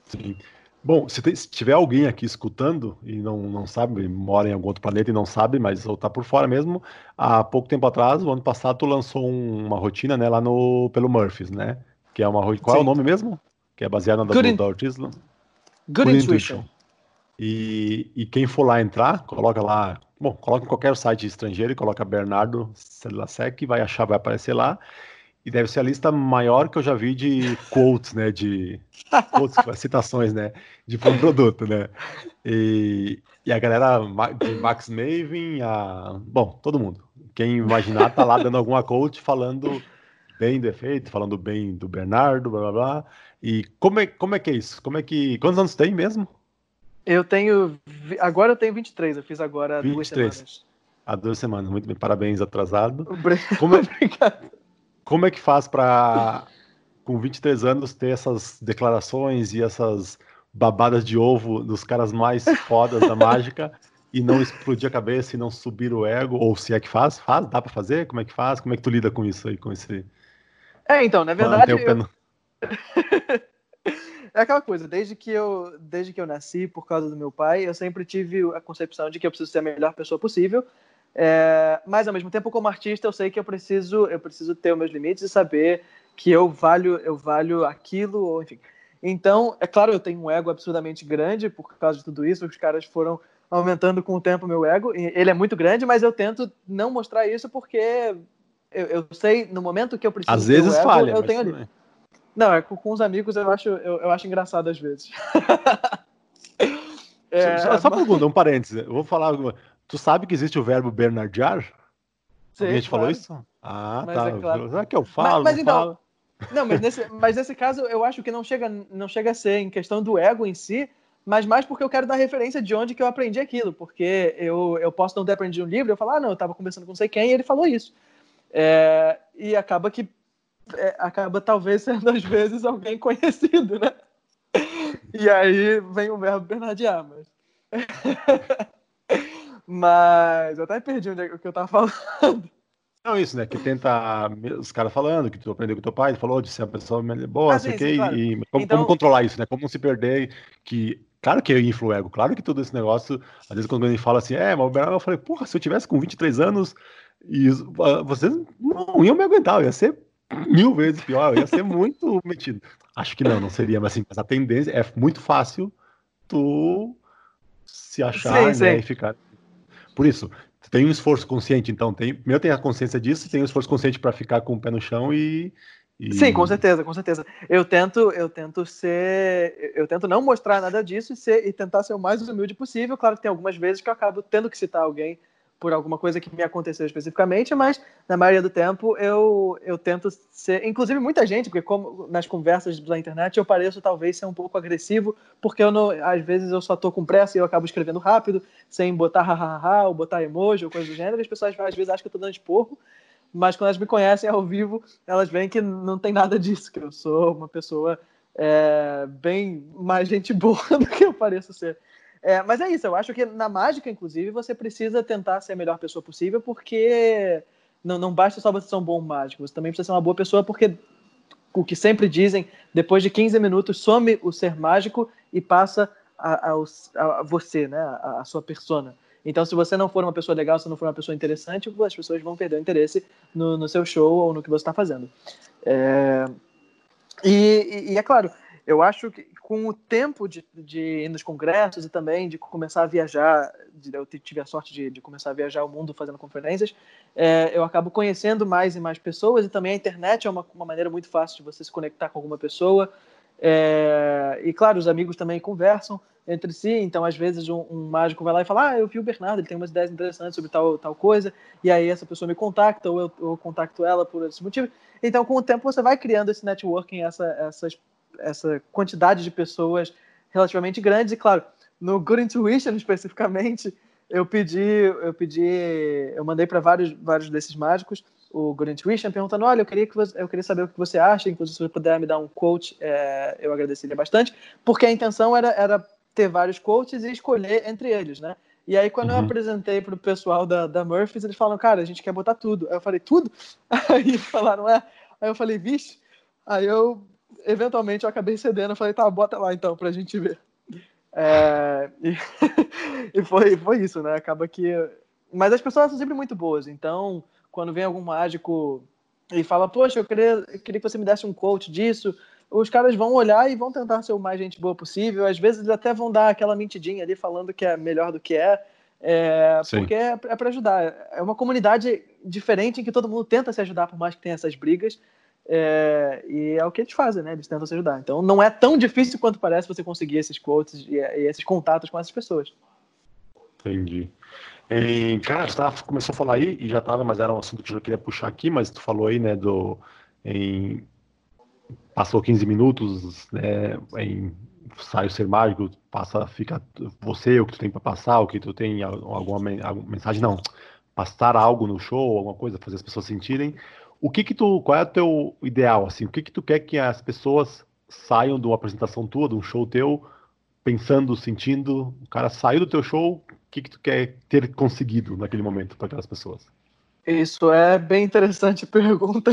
Sim. Bom, se, tem, se, tiver alguém aqui escutando e não, não sabe, mora em algum outro planeta e não sabe, mas ou tá por fora mesmo, há pouco tempo atrás, o ano passado, tu lançou um, uma rotina, né, lá no, pelo Murphys, né? Que é uma rotina. Qual Sim. é o nome mesmo? Que é baseada na da, in... Good, Good Intuition. E, e quem for lá entrar, coloca lá. Bom, coloca em qualquer site estrangeiro e coloca Bernardo Celasec, vai achar, vai aparecer lá. E deve ser a lista maior que eu já vi de quotes, né? De quotes, <laughs> citações, né? De um produto, né? E, e a galera de Max Maven, a... bom, todo mundo. Quem imaginar tá lá dando alguma quote falando bem do efeito, falando bem do Bernardo, blá blá blá. E como é, como é que é isso? Como é que. Quantos anos tem mesmo? Eu tenho. Agora eu tenho 23, eu fiz agora há duas semanas. Há duas semanas, muito bem, parabéns, atrasado. Como é... <laughs> Obrigado. Como é que faz para, com 23 anos, ter essas declarações e essas babadas de ovo dos caras mais fodas da mágica e não explodir a cabeça e não subir o ego? Ou se é que faz? Faz? Dá para fazer? Como é que faz? Como é que tu lida com isso aí? Com esse... É, então, na verdade. Eu... <laughs> é aquela coisa, desde que, eu, desde que eu nasci, por causa do meu pai, eu sempre tive a concepção de que eu preciso ser a melhor pessoa possível é, mas ao mesmo tempo, como artista, eu sei que eu preciso, eu preciso ter os meus limites e saber que eu valho, eu valho aquilo, ou enfim. Então, é claro, eu tenho um ego absurdamente grande por causa de tudo isso. Os caras foram aumentando com o tempo meu ego. Ele é muito grande, mas eu tento não mostrar isso porque eu, eu sei no momento que eu preciso. Às vezes ego, falha. Eu tenho ali. Não, é com, com os amigos eu acho, eu, eu acho engraçado às vezes. <laughs> é, só só mas... um parênteses. Eu vou falar alguma. Tu sabe que existe o verbo bernardiar? Sim, a gente claro. falou isso? Ah, mas tá. É claro. Será que eu falo? Mas, mas então, falo? Não, mas nesse, mas nesse caso eu acho que não chega, não chega a ser em questão do ego em si, mas mais porque eu quero dar referência de onde que eu aprendi aquilo, porque eu, eu posso não ter aprendido um livro, eu falar, ah, não, eu estava conversando com não sei quem e ele falou isso. É, e acaba que é, acaba talvez sendo às vezes alguém conhecido, né? E aí vem o verbo bernardear, mas... <laughs> mas eu até perdi onde é que eu estava falando. Não, isso, né? Que tenta. Os caras falando que tu aprendeu com teu pai, falou de ser uma pessoa boa, ah, sei o quê, claro. e como, então... como, controlar isso, né? Como não se perder. Que, claro que eu inflo o ego, claro que todo esse negócio, às vezes quando alguém fala assim, é, mas o Bernardo, eu falei, porra, se eu tivesse com 23 anos, e vocês não iam me aguentar, eu ia ser mil vezes pior, eu ia ser muito <laughs> metido. Acho que não, não seria, mas assim, mas a tendência é muito fácil tu se achar sim, né, sim. e ficar. Por isso, tem um esforço consciente, então. Tem, eu tenho a consciência disso, tem um esforço consciente para ficar com o pé no chão e, e, Sim, com certeza, com certeza. Eu tento, eu tento ser, eu tento não mostrar nada disso e, ser, e tentar ser o mais humilde possível. Claro que tem algumas vezes que eu acabo tendo que citar alguém por alguma coisa que me aconteceu especificamente, mas na maioria do tempo eu, eu tento ser. Inclusive, muita gente, porque como nas conversas da internet eu pareço talvez ser um pouco agressivo, porque eu não, às vezes eu só tô com pressa e eu acabo escrevendo rápido, sem botar hahaha ou botar emoji ou coisa do gênero, e as pessoas às vezes acham que eu tô dando esporro, mas quando elas me conhecem ao vivo, elas veem que não tem nada disso, que eu sou uma pessoa é, bem mais gente boa <laughs> do que eu pareço ser. É, mas é isso, eu acho que na mágica, inclusive, você precisa tentar ser a melhor pessoa possível, porque não, não basta só você ser um bom mágico, você também precisa ser uma boa pessoa, porque o que sempre dizem, depois de 15 minutos, some o ser mágico e passa a, a, a você, né, a, a, sua persona. Então, se você não for uma pessoa legal, se não for uma pessoa interessante, as pessoas vão perder o interesse no, no seu show ou no que você está fazendo. É... E, e, e, é claro, eu acho que com o tempo de, de ir nos congressos e também de começar a viajar, de, eu tive a sorte de, de, começar a viajar o mundo fazendo conferências, é, eu acabo conhecendo mais e mais pessoas e também a internet é uma, uma maneira muito fácil de você se conectar com alguma pessoa. É, e claro, os amigos também conversam entre si, então às vezes um, um, mágico vai lá e fala: Ah, eu vi o Bernardo, ele tem umas ideias interessantes sobre tal, tal coisa, e aí essa pessoa me contacta ou eu, eu contacto ela por esse motivo. Então, com o tempo, você vai criando esse networking, essa, essas essa quantidade de pessoas relativamente grandes. E claro, no Good Intuition especificamente, eu pedi, eu pedi, eu mandei para vários, vários desses mágicos o Good Intuition perguntando, olha, eu queria que você, eu queria saber o que você acha, inclusive se você puder me dar um quote, é, eu agradeceria bastante, porque a intenção era, era ter vários quotes e escolher entre eles, né? E aí, quando uhum. eu apresentei para o pessoal da, da Murphys, eles falaram, cara, a gente quer botar tudo. Aí eu falei, tudo? <laughs> Aí falaram, é. Aí eu falei, vixe. Aí eu eventualmente eu acabei cedendo, eu falei, tá, bota lá então pra gente ver. É, e, <laughs> e foi, foi isso, né? Acaba que. Mas as pessoas são sempre muito boas, então quando vem algum mágico e fala, poxa, eu queria, eu queria que você me desse um quote disso, os caras vão olhar e vão tentar ser o mais gente boa possível. Às vezes eles até vão dar aquela mentidinha ali falando que é melhor do que é. É, porque é, é para ajudar. É uma comunidade diferente em que todo mundo tenta se ajudar, por mais que tenha essas brigas. É, e é o que eles fazem, né? Eles tentam se ajudar. Então não é tão difícil quanto parece você conseguir esses quotes e, e esses contatos com essas pessoas. Entendi. E, cara, você tava, começou a falar aí, e já estava, mas era um assunto que eu queria puxar aqui, mas tu falou aí, né, do. Em, passou 15 minutos, né, em sai o ser mágico, passa, fica você, o que tu tem para passar, o que tu tem, alguma, alguma mensagem, não, passar algo no show, alguma coisa, fazer as pessoas sentirem o que que tu, qual é o teu ideal, assim, o que que tu quer que as pessoas saiam de uma apresentação tua, de um show teu, pensando, sentindo, o cara saiu do teu show, o que que tu quer ter conseguido naquele momento para aquelas pessoas? Isso é bem interessante <laughs> pergunta.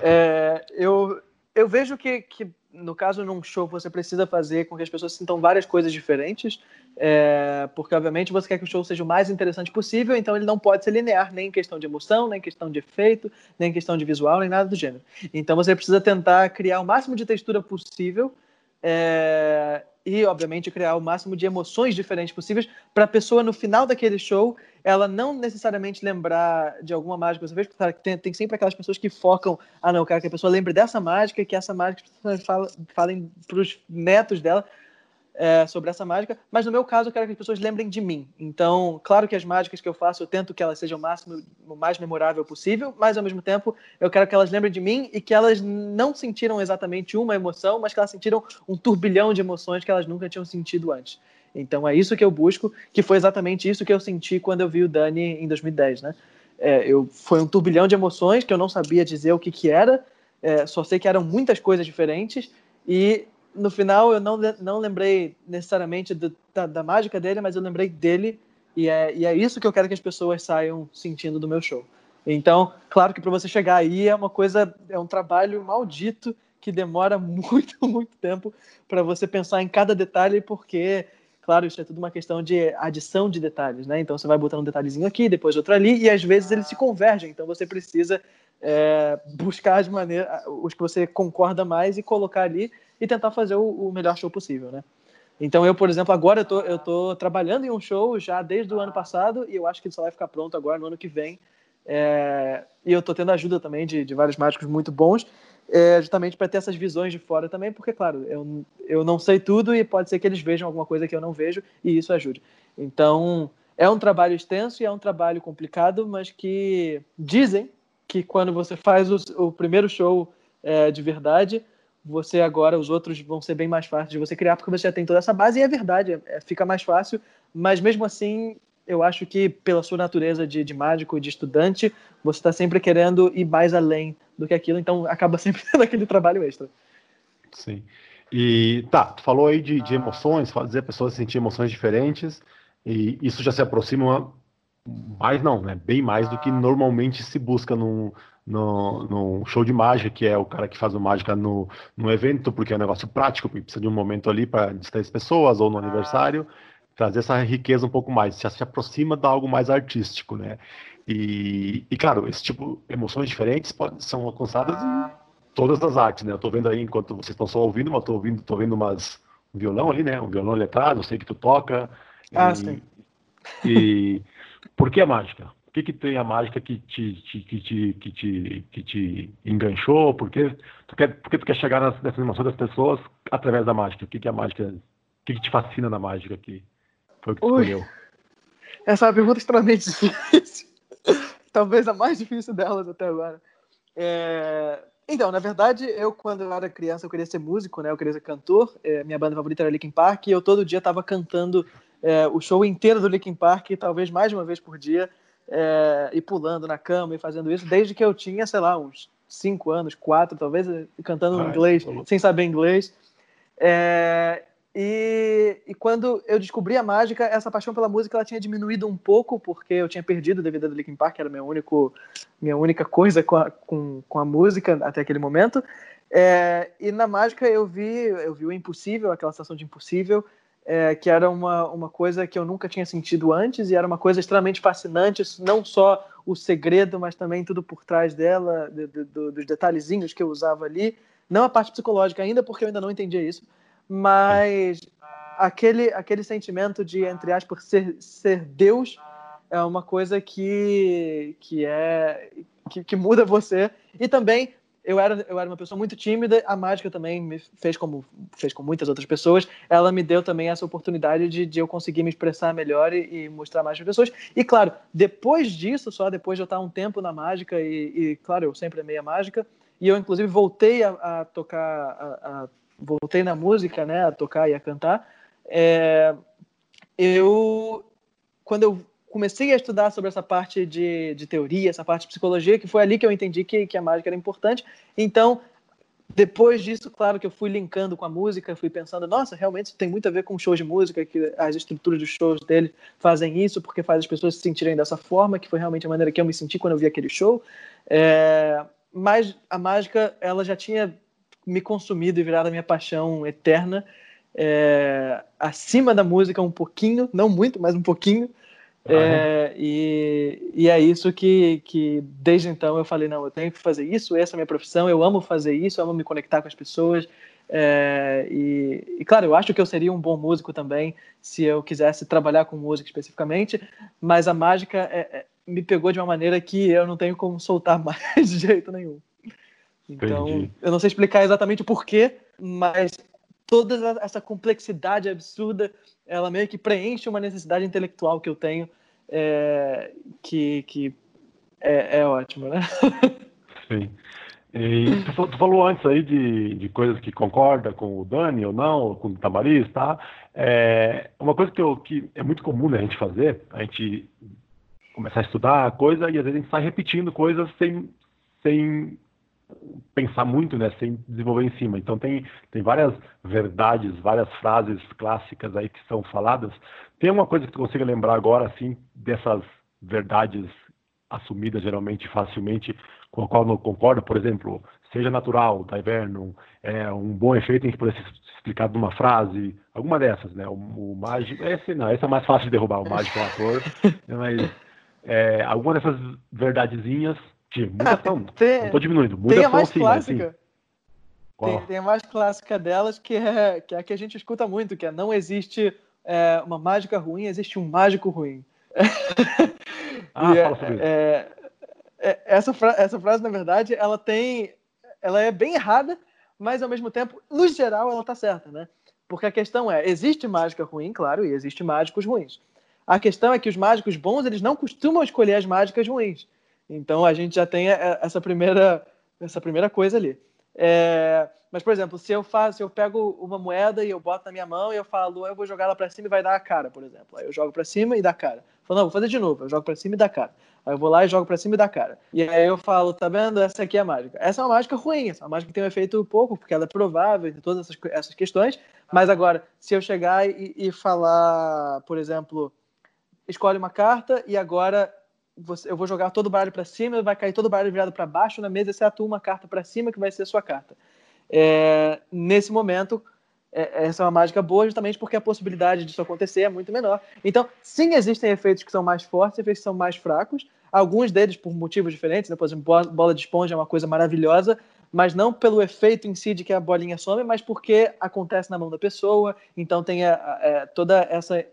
é, eu, eu vejo que, que no caso, num show, você precisa fazer com que as pessoas sintam várias coisas diferentes, é, porque, obviamente, você quer que o show seja o mais interessante possível, então ele não pode ser linear, nem em questão de emoção, nem em questão de efeito, nem em questão de visual, nem nada do gênero. Então, você precisa tentar criar o máximo de textura possível é, e, obviamente, criar o máximo de emoções diferentes possíveis para a pessoa, no final daquele show, ela não necessariamente lembrar de alguma mágica você fez, porque tem, tem sempre aquelas pessoas que focam, ah, não, eu quero que a pessoa lembre dessa mágica, que essa mágica falem para os netos dela é, sobre essa mágica, mas no meu caso eu quero que as pessoas lembrem de mim. Então, claro que as mágicas que eu faço, eu tento que elas sejam o máximo, o mais memorável possível, mas ao mesmo tempo eu quero que elas lembrem de mim e que elas não sentiram exatamente uma emoção, mas que elas sentiram um turbilhão de emoções que elas nunca tinham sentido antes. Então é isso que eu busco, que foi exatamente isso que eu senti quando eu vi o Dani em 2010, né? É, eu, foi um turbilhão de emoções que eu não sabia dizer o que, que era, é, só sei que eram muitas coisas diferentes e no final eu não, não lembrei necessariamente do, da, da, mágica dele, mas eu lembrei dele e é, e é isso que eu quero que as pessoas saiam sentindo do meu show. Então, claro que para você chegar aí é uma coisa, é um trabalho maldito que demora <laughs> muito, muito tempo para você pensar em cada detalhe, porque, claro, isso é tudo uma questão de adição de detalhes, né? Então você vai botando um detalhezinho aqui, depois outro ali, e às vezes eles se convergem, então você precisa é, buscar as maneiras, os que você concorda mais e colocar ali e tentar fazer o, o, melhor show possível, né? Então eu, por exemplo, agora eu tô, eu tô trabalhando em um show já desde o ano passado e eu acho que ele só vai ficar pronto agora no ano que vem. É, e eu tô tendo ajuda também de, de vários mágicos muito bons, é, justamente para ter essas visões de fora também, porque, claro, eu, eu não sei tudo e pode ser que eles vejam alguma coisa que eu não vejo e isso ajude. Então, é um trabalho extenso e é um trabalho complicado, mas que dizem que quando você faz o, o primeiro show é, de verdade, você agora, os outros vão ser bem mais fáceis de você criar, porque você já tem toda essa base, e é verdade, é, fica mais fácil, mas mesmo assim, eu acho que pela sua natureza de, de mágico, de estudante, você está sempre querendo ir mais além do que aquilo, então acaba <laughs> sempre tendo aquele trabalho extra. Sim. E tá, tu falou aí de, de emoções, fazer a pessoa sentir emoções diferentes, e isso já se aproxima mais não, né? Bem mais do que normalmente se busca num, no, no show de mágica, que é o cara que faz o mágica no, no evento, porque é um negócio prático, porque precisa de um momento ali para distrair as pessoas, ou no aniversário, trazer essa riqueza um pouco mais, já se aproxima de algo mais artístico, né? E, e claro, esse tipo de emoções diferentes pode, são alcançadas em todas as artes, né? Eu tô vendo aí, enquanto vocês estão só ouvindo, mas tô ouvindo, tô vendo umas, um violão ali, né? Um violão letrado, eu sei que tu toca. Ah, e, sim. E por que a mágica? O que, que tem a mágica que te, te, que te, que te, que te enganchou? Por que tu quer, por que tu quer chegar nas, nessas emoções das pessoas através da mágica? O que, que a mágica? O que, que te fascina na mágica que foi o que tu Ui, escolheu? Essa é uma pergunta extremamente <laughs> difícil. Talvez a mais difícil delas até agora. É... Então, na verdade, eu, quando eu era criança, eu queria ser músico, né? Eu queria ser cantor. É, minha banda favorita era Linkin Park e eu todo dia estava cantando é, o show inteiro do Linkin Park, talvez mais de uma vez por dia é, e pulando na cama e fazendo isso desde que eu tinha, sei lá, uns cinco anos, quatro, talvez, cantando Ai, inglês, sem saber inglês. É, e, e, quando eu descobri a mágica, essa paixão pela música ela tinha diminuído um pouco, porque eu tinha perdido devido ao Linkin Park, era meu único, minha única coisa com a, com, com a música até aquele momento. É, e na mágica eu vi, eu vi o impossível, aquela sensação de impossível, é, que era uma, uma coisa que eu nunca tinha sentido antes e era uma coisa extremamente fascinante, não só o segredo, mas também tudo por trás dela, de, de, de, dos detalhezinhos que eu usava ali. Não a parte psicológica ainda, porque eu ainda não entendia isso, mas aquele, aquele sentimento de, entre aspas, ser, ser Deus é uma coisa que, que é que, que muda você. E também eu era, eu era uma pessoa muito tímida, a mágica também me fez como fez com muitas outras pessoas, ela me deu também essa oportunidade de, de eu conseguir me expressar melhor e, e mostrar mais para pessoas. E claro, depois disso, só depois de eu estar um tempo na mágica, e, e claro, eu sempre amei a mágica, e eu inclusive voltei a, a tocar, a, a, voltei na música, né, a tocar e a cantar, é, eu, quando eu comecei a estudar sobre essa parte de, de teoria, essa parte de psicologia, que foi ali que eu entendi que, que a mágica era importante. Então, depois disso, claro que eu fui linkando com a música, fui pensando, nossa, realmente tem muito a ver com shows de música, que as estruturas dos shows dele fazem isso, porque faz as pessoas se sentirem dessa forma, que foi realmente a maneira que eu me senti quando eu vi aquele show. É, mas a mágica, ela já tinha me consumido e virado a minha paixão eterna, é, acima da música um pouquinho, não muito, mas um pouquinho. Ah, é, e, e é isso que, que, desde então, eu falei: não, eu tenho que fazer isso, essa é a minha profissão, eu amo fazer isso, eu amo me conectar com as pessoas. É, e, e, claro, eu acho que eu seria um bom músico também se eu quisesse trabalhar com música especificamente, mas a mágica é, é, me pegou de uma maneira que eu não tenho como soltar <laughs> mais de jeito nenhum. Então, Entendi. eu não sei explicar exatamente o porquê, mas toda essa complexidade absurda, ela meio que preenche uma necessidade intelectual que eu tenho, é, que, que é, é ótimo, né? <laughs> Sim. E tu, falou antes aí de, de coisas que concorda com o Dani ou não, com o Tamariz, tá? É, uma coisa que, eu, que é muito comum né, a gente fazer, a gente começar a estudar a coisa e às vezes a gente sai repetindo coisas sem, sem pensar muito, né, sem desenvolver em cima. Então tem, tem várias verdades, várias frases clássicas aí que são faladas. Tem uma coisa que tu consiga lembrar agora, assim, dessas verdades assumidas geralmente facilmente, com a qual não concorda, por exemplo, seja natural, da Ivernum, é um bom efeito em que pudesse explicado numa frase, alguma dessas, né? O, o mágico, esse não, esse é mais fácil de derrubar, o mágico é um ator, mas é, alguma dessas verdadezinhas Tipo, muitas são. Tem, não tô diminuindo. Muitas tem a mais sim, clássica. Tem, tem, a mais clássica delas, que é, que é a que a gente escuta muito, que é não existe é, uma mágica ruim, existe um mágico ruim. Ah, <laughs> e, fala sobre isso. É, é, essa, fra essa frase, na verdade, ela tem. Ela é bem errada, mas ao mesmo tempo, no geral, ela tá certa, né? Porque a questão é, existe mágica ruim, claro, e existe mágicos ruins. A questão é que os mágicos bons, eles não costumam escolher as mágicas ruins. Então a gente já tem essa primeira, essa primeira coisa ali. É, mas, por exemplo, se eu faço, se eu pego uma moeda e eu boto na minha mão e eu falo, eu vou jogar ela para cima e vai dar a cara, por exemplo. Aí eu jogo para cima e dá cara. Eu falo, não, vou fazer de novo. Eu jogo para cima e dá cara. Aí eu vou lá e jogo para cima e dá cara. E aí eu falo, tá vendo? Essa aqui é a mágica. Essa é uma mágica ruim, essa é uma mágica que tem um efeito pouco, porque ela é provável, tem todas essas, essas questões. Mas agora, se eu chegar e, e falar, por exemplo, escolhe uma carta e agora você, eu vou jogar todo o baralho para cima, vai cair todo o baralho virado para baixo na mesa, exceto uma carta para cima, que vai ser a sua carta. É, nesse momento, é, essa é uma mágica boa, justamente porque a possibilidade disso acontecer é muito menor. Então, sim, existem efeitos que são mais fortes, efeitos que são mais fracos, alguns deles por motivos diferentes, né? por exemplo, bola de esponja é uma coisa maravilhosa, mas não pelo efeito em si de que a bolinha some, mas porque acontece na mão da pessoa, então tem a, a, a, toda essa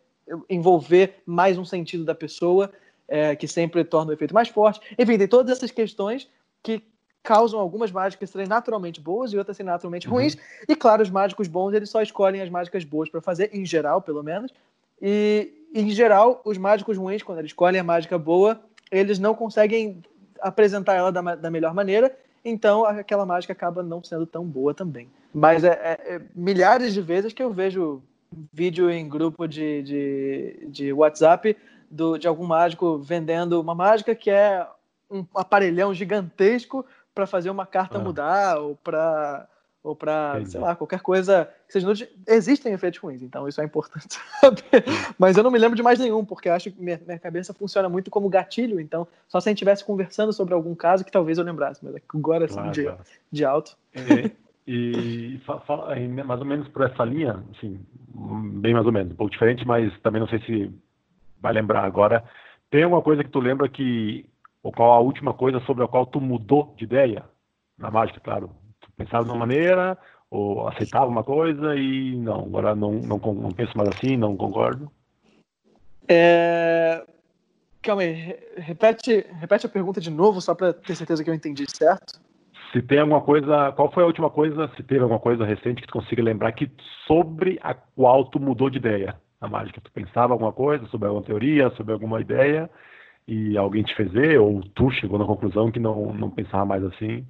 envolver mais um sentido da pessoa é, que sempre torna o efeito mais forte. Enfim, tem todas essas questões que causam algumas mágicas serem naturalmente boas e outras serem naturalmente uhum. ruins. E claro, os mágicos bons eles só escolhem as mágicas boas para fazer, em geral, pelo menos. E em geral, os mágicos ruins, quando eles escolhem a mágica boa, eles não conseguem apresentar ela da, da melhor maneira. Então aquela mágica acaba não sendo tão boa também. Mas é, é, é milhares de vezes que eu vejo vídeo em grupo de, de, de WhatsApp do, de algum mágico vendendo uma mágica que é um aparelhão gigantesco para fazer uma carta ah. mudar ou para ou para, sei lá, qualquer coisa que seja inútil. Existem efeitos ruins, então isso é importante <laughs> saber. Mas eu não me lembro de mais nenhum, porque acho que minha, minha cabeça funciona muito como gatilho, então só se a gente estivesse conversando sobre algum caso que talvez eu lembrasse, mas agora, assim, claro, de, claro. de alto. E, e fala, mais ou menos por essa linha, assim, bem mais ou menos, um pouco diferente, mas também não sei se vai lembrar agora. Tem alguma coisa que tu lembra que, ou qual a última coisa sobre a qual tu mudou de ideia? Na mágica, claro. Tu pensava de uma maneira, ou aceitava uma coisa e não, agora não, não, não penso mais assim, não concordo? É... Calma aí, repete, repete a pergunta de novo, só para ter certeza que eu entendi certo. Se tem alguma coisa, qual foi a última coisa, se teve alguma coisa recente que tu consiga lembrar que sobre a qual tu mudou de ideia? Na mágica? Tu pensava alguma coisa sobre alguma teoria, sobre alguma ideia e alguém te fez ver ou tu chegou na conclusão que não, não pensava mais assim?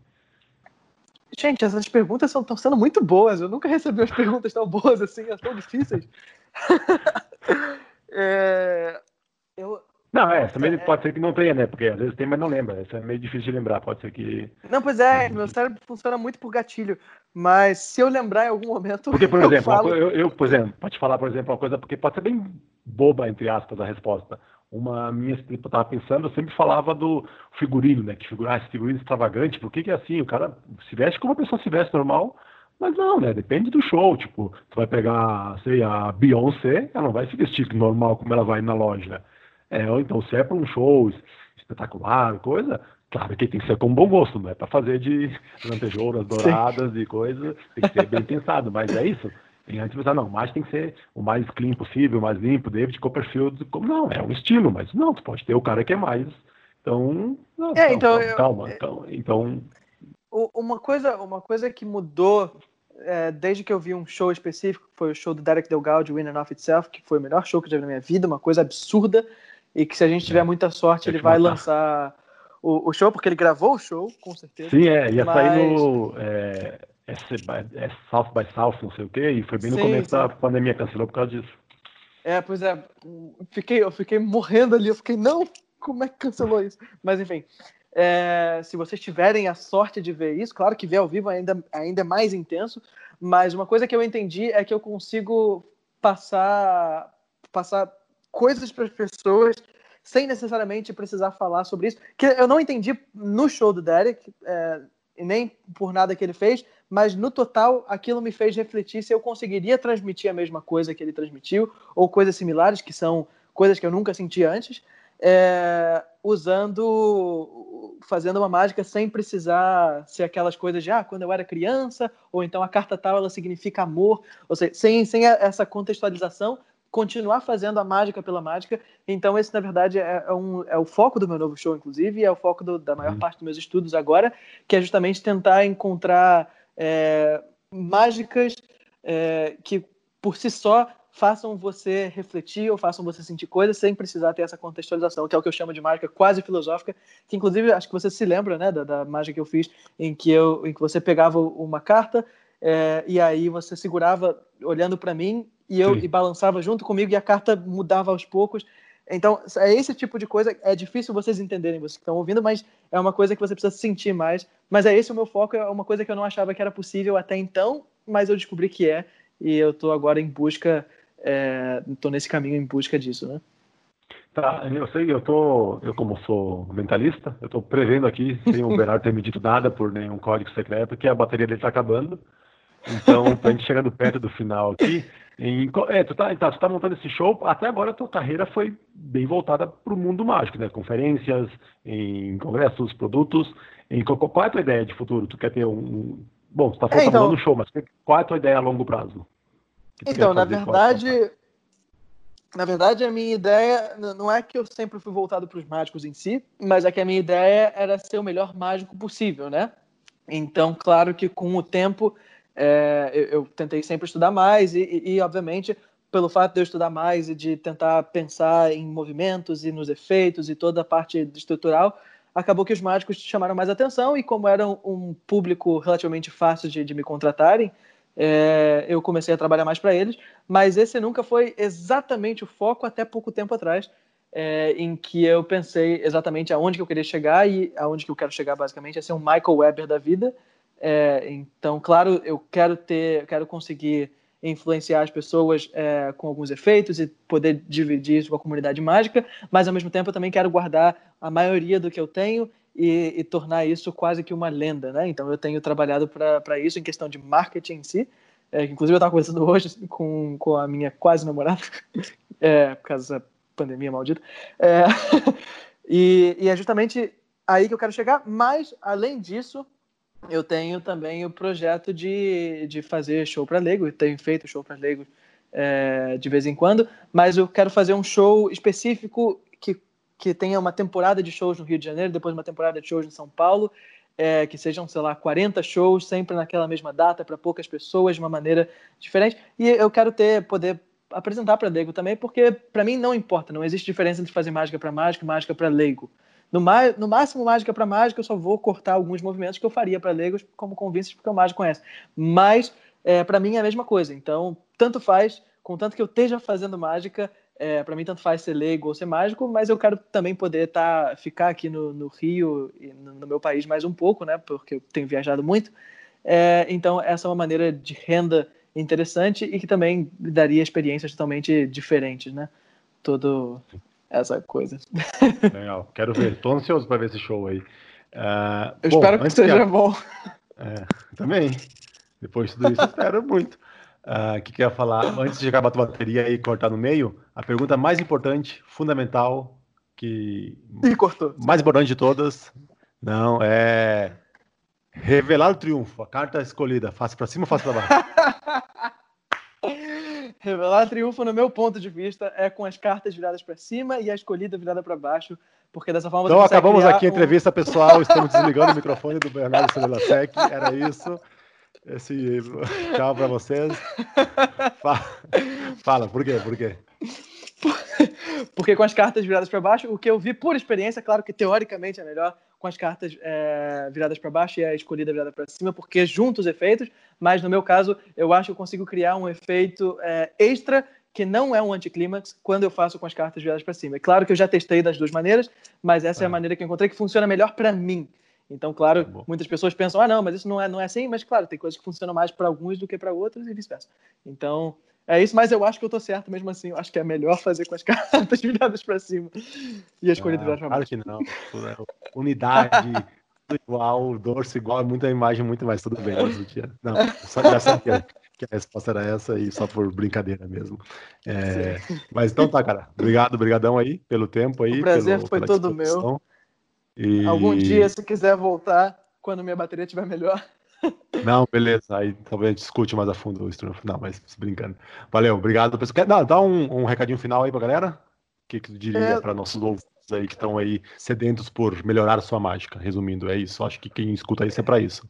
Gente, essas perguntas estão sendo muito boas. Eu nunca recebi umas perguntas tão boas assim, tão difíceis. <laughs> é, eu, não, é, também é, pode ser que não tenha, né? Porque às vezes tem, mas não lembra. Isso é meio difícil de lembrar, pode ser que. Não, pois é, meu cérebro funciona muito por gatilho. Mas se eu lembrar em algum momento. Porque, por <laughs> exemplo, eu, falo... eu, eu, por exemplo, pode falar, por exemplo, uma coisa, porque pode ser bem boba, entre aspas, a resposta. Uma minha eu estava pensando, eu sempre falava do figurino, né? Que figura, ah, esse figurino extravagante, por que, que é assim? O cara se veste como a pessoa se veste normal, mas não, né? Depende do show. Tipo, tu vai pegar, sei, a Beyoncé, ela não vai se vestir normal como ela vai na loja É, ou então, se é para um show espetacular, coisa, claro que tem que ser com bom gosto, não é para fazer de <laughs> lantejouras douradas Sim. e coisa, tem que ser bem pensado, mas é isso. Tem antes pensar, não, mas tem que ser o mais clean possível, o mais limpo, David Copperfield, como não, é um estilo, mas não, tu pode ter o cara que é mais. Então, não, é, então calma, eu, calma, calma, Então. Uma coisa, uma coisa que mudou é, desde que eu vi um show específico, foi o show do Derek Delgado, de Winner of Itself, que foi o melhor show que eu já vi na minha vida, uma coisa absurda, e que se a gente tiver é. muita sorte, ele vai lançar o, o, show, porque ele gravou o show, com certeza. Sim, é, ia mas... sair no é, é, South by South, não sei o quê, e foi bem no sim, começo sim. da pandemia, cancelou por causa disso. É, pois é, fiquei, eu fiquei morrendo ali, eu fiquei, não, como é que cancelou isso? Mas enfim, é, se vocês tiverem a sorte de ver isso, claro que ver ao vivo ainda, ainda é mais intenso, mas uma coisa que eu entendi é que eu consigo passar, passar coisas para as pessoas sem necessariamente precisar falar sobre isso. Que eu não entendi no show do Derek, é, nem por nada que ele fez, mas no total aquilo me fez refletir se eu conseguiria transmitir a mesma coisa que ele transmitiu, ou coisas similares, que são coisas que eu nunca senti antes, é, usando, fazendo uma mágica sem precisar ser aquelas coisas de, ah, quando eu era criança, ou então a carta tal, ela significa amor, ou seja, sem, sem essa contextualização, continuar fazendo a mágica pela mágica. Então, esse, na verdade, é, é, um, é o foco do meu novo show, inclusive, e é o foco do, da maior uhum. parte dos meus estudos agora, que é justamente tentar encontrar é, mágicas é, que, por si só, façam você refletir ou façam você sentir coisas sem precisar ter essa contextualização, que é o que eu chamo de mágica quase filosófica, que inclusive acho que você se lembra, né, da, da mágica que eu fiz, em que eu, em que você pegava uma carta é, e aí você segurava olhando para mim e eu e balançava junto comigo e a carta mudava aos poucos. Então, é esse tipo de coisa, é difícil vocês entenderem, vocês que estão ouvindo, mas é uma coisa que você precisa sentir mais. Mas é esse o meu foco, é uma coisa que eu não achava que era possível até então, mas eu descobri que é, e eu estou agora em busca, estou é, nesse caminho em busca disso, né? Tá, eu sei, eu tô, eu como sou mentalista, eu tô prevendo aqui, sem o <laughs> Bernardo ter me dito nada por nenhum código secreto, que a bateria dele tá acabando. Então, pra gente chegando perto do final aqui, em, é, tu tá, tá, tu tá montando esse show, até agora a tua carreira foi bem voltada para o mundo mágico, né? Conferências, em congressos, produtos. Em, qual, é a tua ideia de futuro? Tu quer ter um. Bom, tu tá falando é, então, show, mas qual é a tua ideia a longo prazo? Então, na verdade. Na verdade, a minha ideia não é que eu sempre fui voltado para os mágicos em si, mas é que a minha ideia era ser o melhor mágico possível, né? Então, claro que com o tempo é, eu, eu, tentei sempre estudar mais e, e, obviamente, pelo fato de eu estudar mais e de tentar pensar em movimentos e nos efeitos e toda a parte estrutural, acabou que os mágicos chamaram mais atenção e como era um público relativamente fácil de, de me contratarem, é, eu comecei a trabalhar mais para eles, mas esse nunca foi exatamente o foco até pouco tempo atrás, é, em que eu pensei exatamente aonde que eu queria chegar e aonde que eu quero chegar basicamente é ser um Michael Weber da vida, é, então, claro, eu quero ter, quero conseguir influenciar as pessoas é, com alguns efeitos e poder dividir isso com a comunidade mágica, mas ao mesmo tempo eu também quero guardar a maioria do que eu tenho e, e tornar isso quase que uma lenda, né? Então eu tenho trabalhado para isso em questão de marketing em si, é, inclusive eu estava conversando hoje com, com a minha quase namorada, <laughs> é, por causa da pandemia maldita, é, <laughs> e, e é justamente aí que eu quero chegar, mas além disso eu tenho também o projeto de, de fazer show para leigo, tenho feito show para leigo é, de vez em quando, mas eu quero fazer um show específico que, que tenha uma temporada de shows no Rio de Janeiro, depois uma temporada de shows em São Paulo, é, que sejam, sei lá, 40 shows, sempre naquela mesma data, para poucas pessoas, de uma maneira diferente. E eu quero ter, poder apresentar para leigo também, porque para mim não importa, não existe diferença entre fazer mágica para mágica e mágica para leigo. No, no máximo, mágica para mágica, eu só vou cortar alguns movimentos que eu faria para leigos, como convinces, porque o mágico conhece. Mas, é, para mim, é a mesma coisa. Então, tanto faz, contanto que eu esteja fazendo mágica, é, para mim, tanto faz ser leigo ou ser mágico, mas eu quero também poder tá, ficar aqui no, no Rio e no, no, meu país mais um pouco, né? Porque eu tenho viajado muito. É, então, essa é uma maneira de renda interessante e que também daria experiências totalmente diferentes, né? Todo, essa coisa. Legal, quero ver. Tô ansioso para ver esse show aí. Uh, eu bom, espero que seja que a... bom. É, também. Depois de tudo isso, espero muito. O uh, que, que eu ia falar? Antes de acabar a tua bateria e cortar no meio, a pergunta mais importante, fundamental, que. E cortou. Mais importante de todas. Não, é. Revelar o triunfo, a carta escolhida. Face para cima ou face para baixo? <laughs> Revelar triunfo, no meu ponto de vista, é com as cartas viradas para cima e a escolhida virada para baixo, porque dessa forma Então acabamos aqui a entrevista pessoal, estamos desligando o microfone do Bernardo Sec, era isso. Esse tchau para vocês. Fala, fala, por quê? Por quê? <laughs> Porque com as cartas viradas para baixo, o que eu vi por experiência, claro que teoricamente é melhor com as cartas é, viradas para baixo e a escolhida virada para cima, porque juntos os efeitos, mas no meu caso, eu acho que eu consigo criar um efeito é, extra que não é um anticlímax quando eu faço com as cartas viradas para cima. É claro que eu já testei das duas maneiras, mas essa é a ah. maneira que eu encontrei que funciona melhor para mim. Então, claro, tá muitas pessoas pensam, ah, não, mas isso não é, não é assim, mas claro, tem coisas que funcionam mais para alguns do que para outros e vice-versa. Então, é isso, mas eu acho que eu tô certo mesmo assim. Eu acho que é melhor fazer com as <laughs> cartas viradas para cima e as corridas viradas para baixo. Claro que não. É unidade, tudo igual, dorso igual, é muita imagem, muito mais, tudo bem. Não, só já sabia que a resposta era essa e só por brincadeira mesmo. É, mas então tá, cara. Obrigado, brigadão aí pelo tempo aí. O prazer pelo, foi todo meu. E... Algum dia, se quiser voltar, quando minha bateria estiver melhor, não, beleza. Aí talvez a gente discute mais a fundo o estudo final, mas brincando. Valeu, obrigado. Pessoal. Quer dar, dar um, um, recadinho final aí pra galera? O que, que tu diria é... para nossos ouvintes aí que estão aí sedentos por melhorar a sua mágica? Resumindo, é isso. Acho que quem escuta isso é para isso.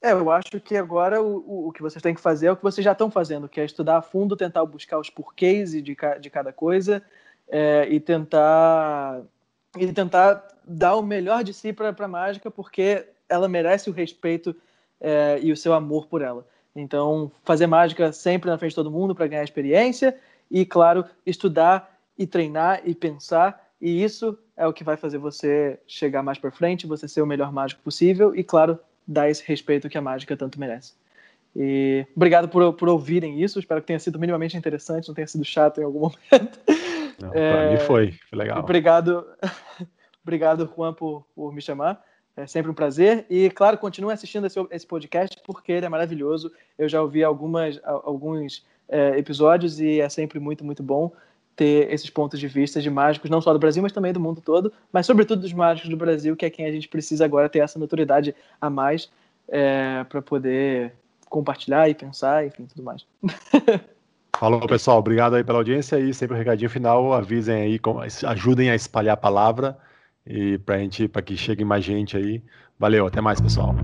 É, eu acho que agora o, o, que vocês têm que fazer é o que vocês já estão fazendo, que é estudar a fundo, tentar buscar os porquês de, de cada coisa é, e tentar e tentar dar o melhor de si para a mágica, porque ela merece o respeito é, e o seu amor por ela. Então, fazer mágica sempre na frente de todo mundo para ganhar experiência e, claro, estudar e treinar e pensar. E isso é o que vai fazer você chegar mais para frente, você ser o melhor mágico possível e, claro, dar esse respeito que a mágica tanto merece. E obrigado por, por ouvirem isso. Espero que tenha sido minimamente interessante, não tenha sido chato em algum <laughs> momento. Não, é, mim foi, foi legal. Obrigado, <laughs> obrigado Juan por, por me chamar. É sempre um prazer. E, claro, continue assistindo esse, esse podcast porque ele é maravilhoso. Eu já ouvi algumas, alguns é, episódios e é sempre muito, muito bom ter esses pontos de vista de mágicos, não só do Brasil, mas também do mundo todo, mas sobretudo dos mágicos do Brasil, que é quem a gente precisa agora ter essa notoriedade a mais é, para poder compartilhar e pensar, enfim, tudo mais. <laughs> Falou, pessoal. Obrigado aí pela audiência e sempre o um recadinho final. Avisem aí, ajudem a espalhar a palavra e para gente, para que chegue mais gente aí. Valeu, até mais, pessoal.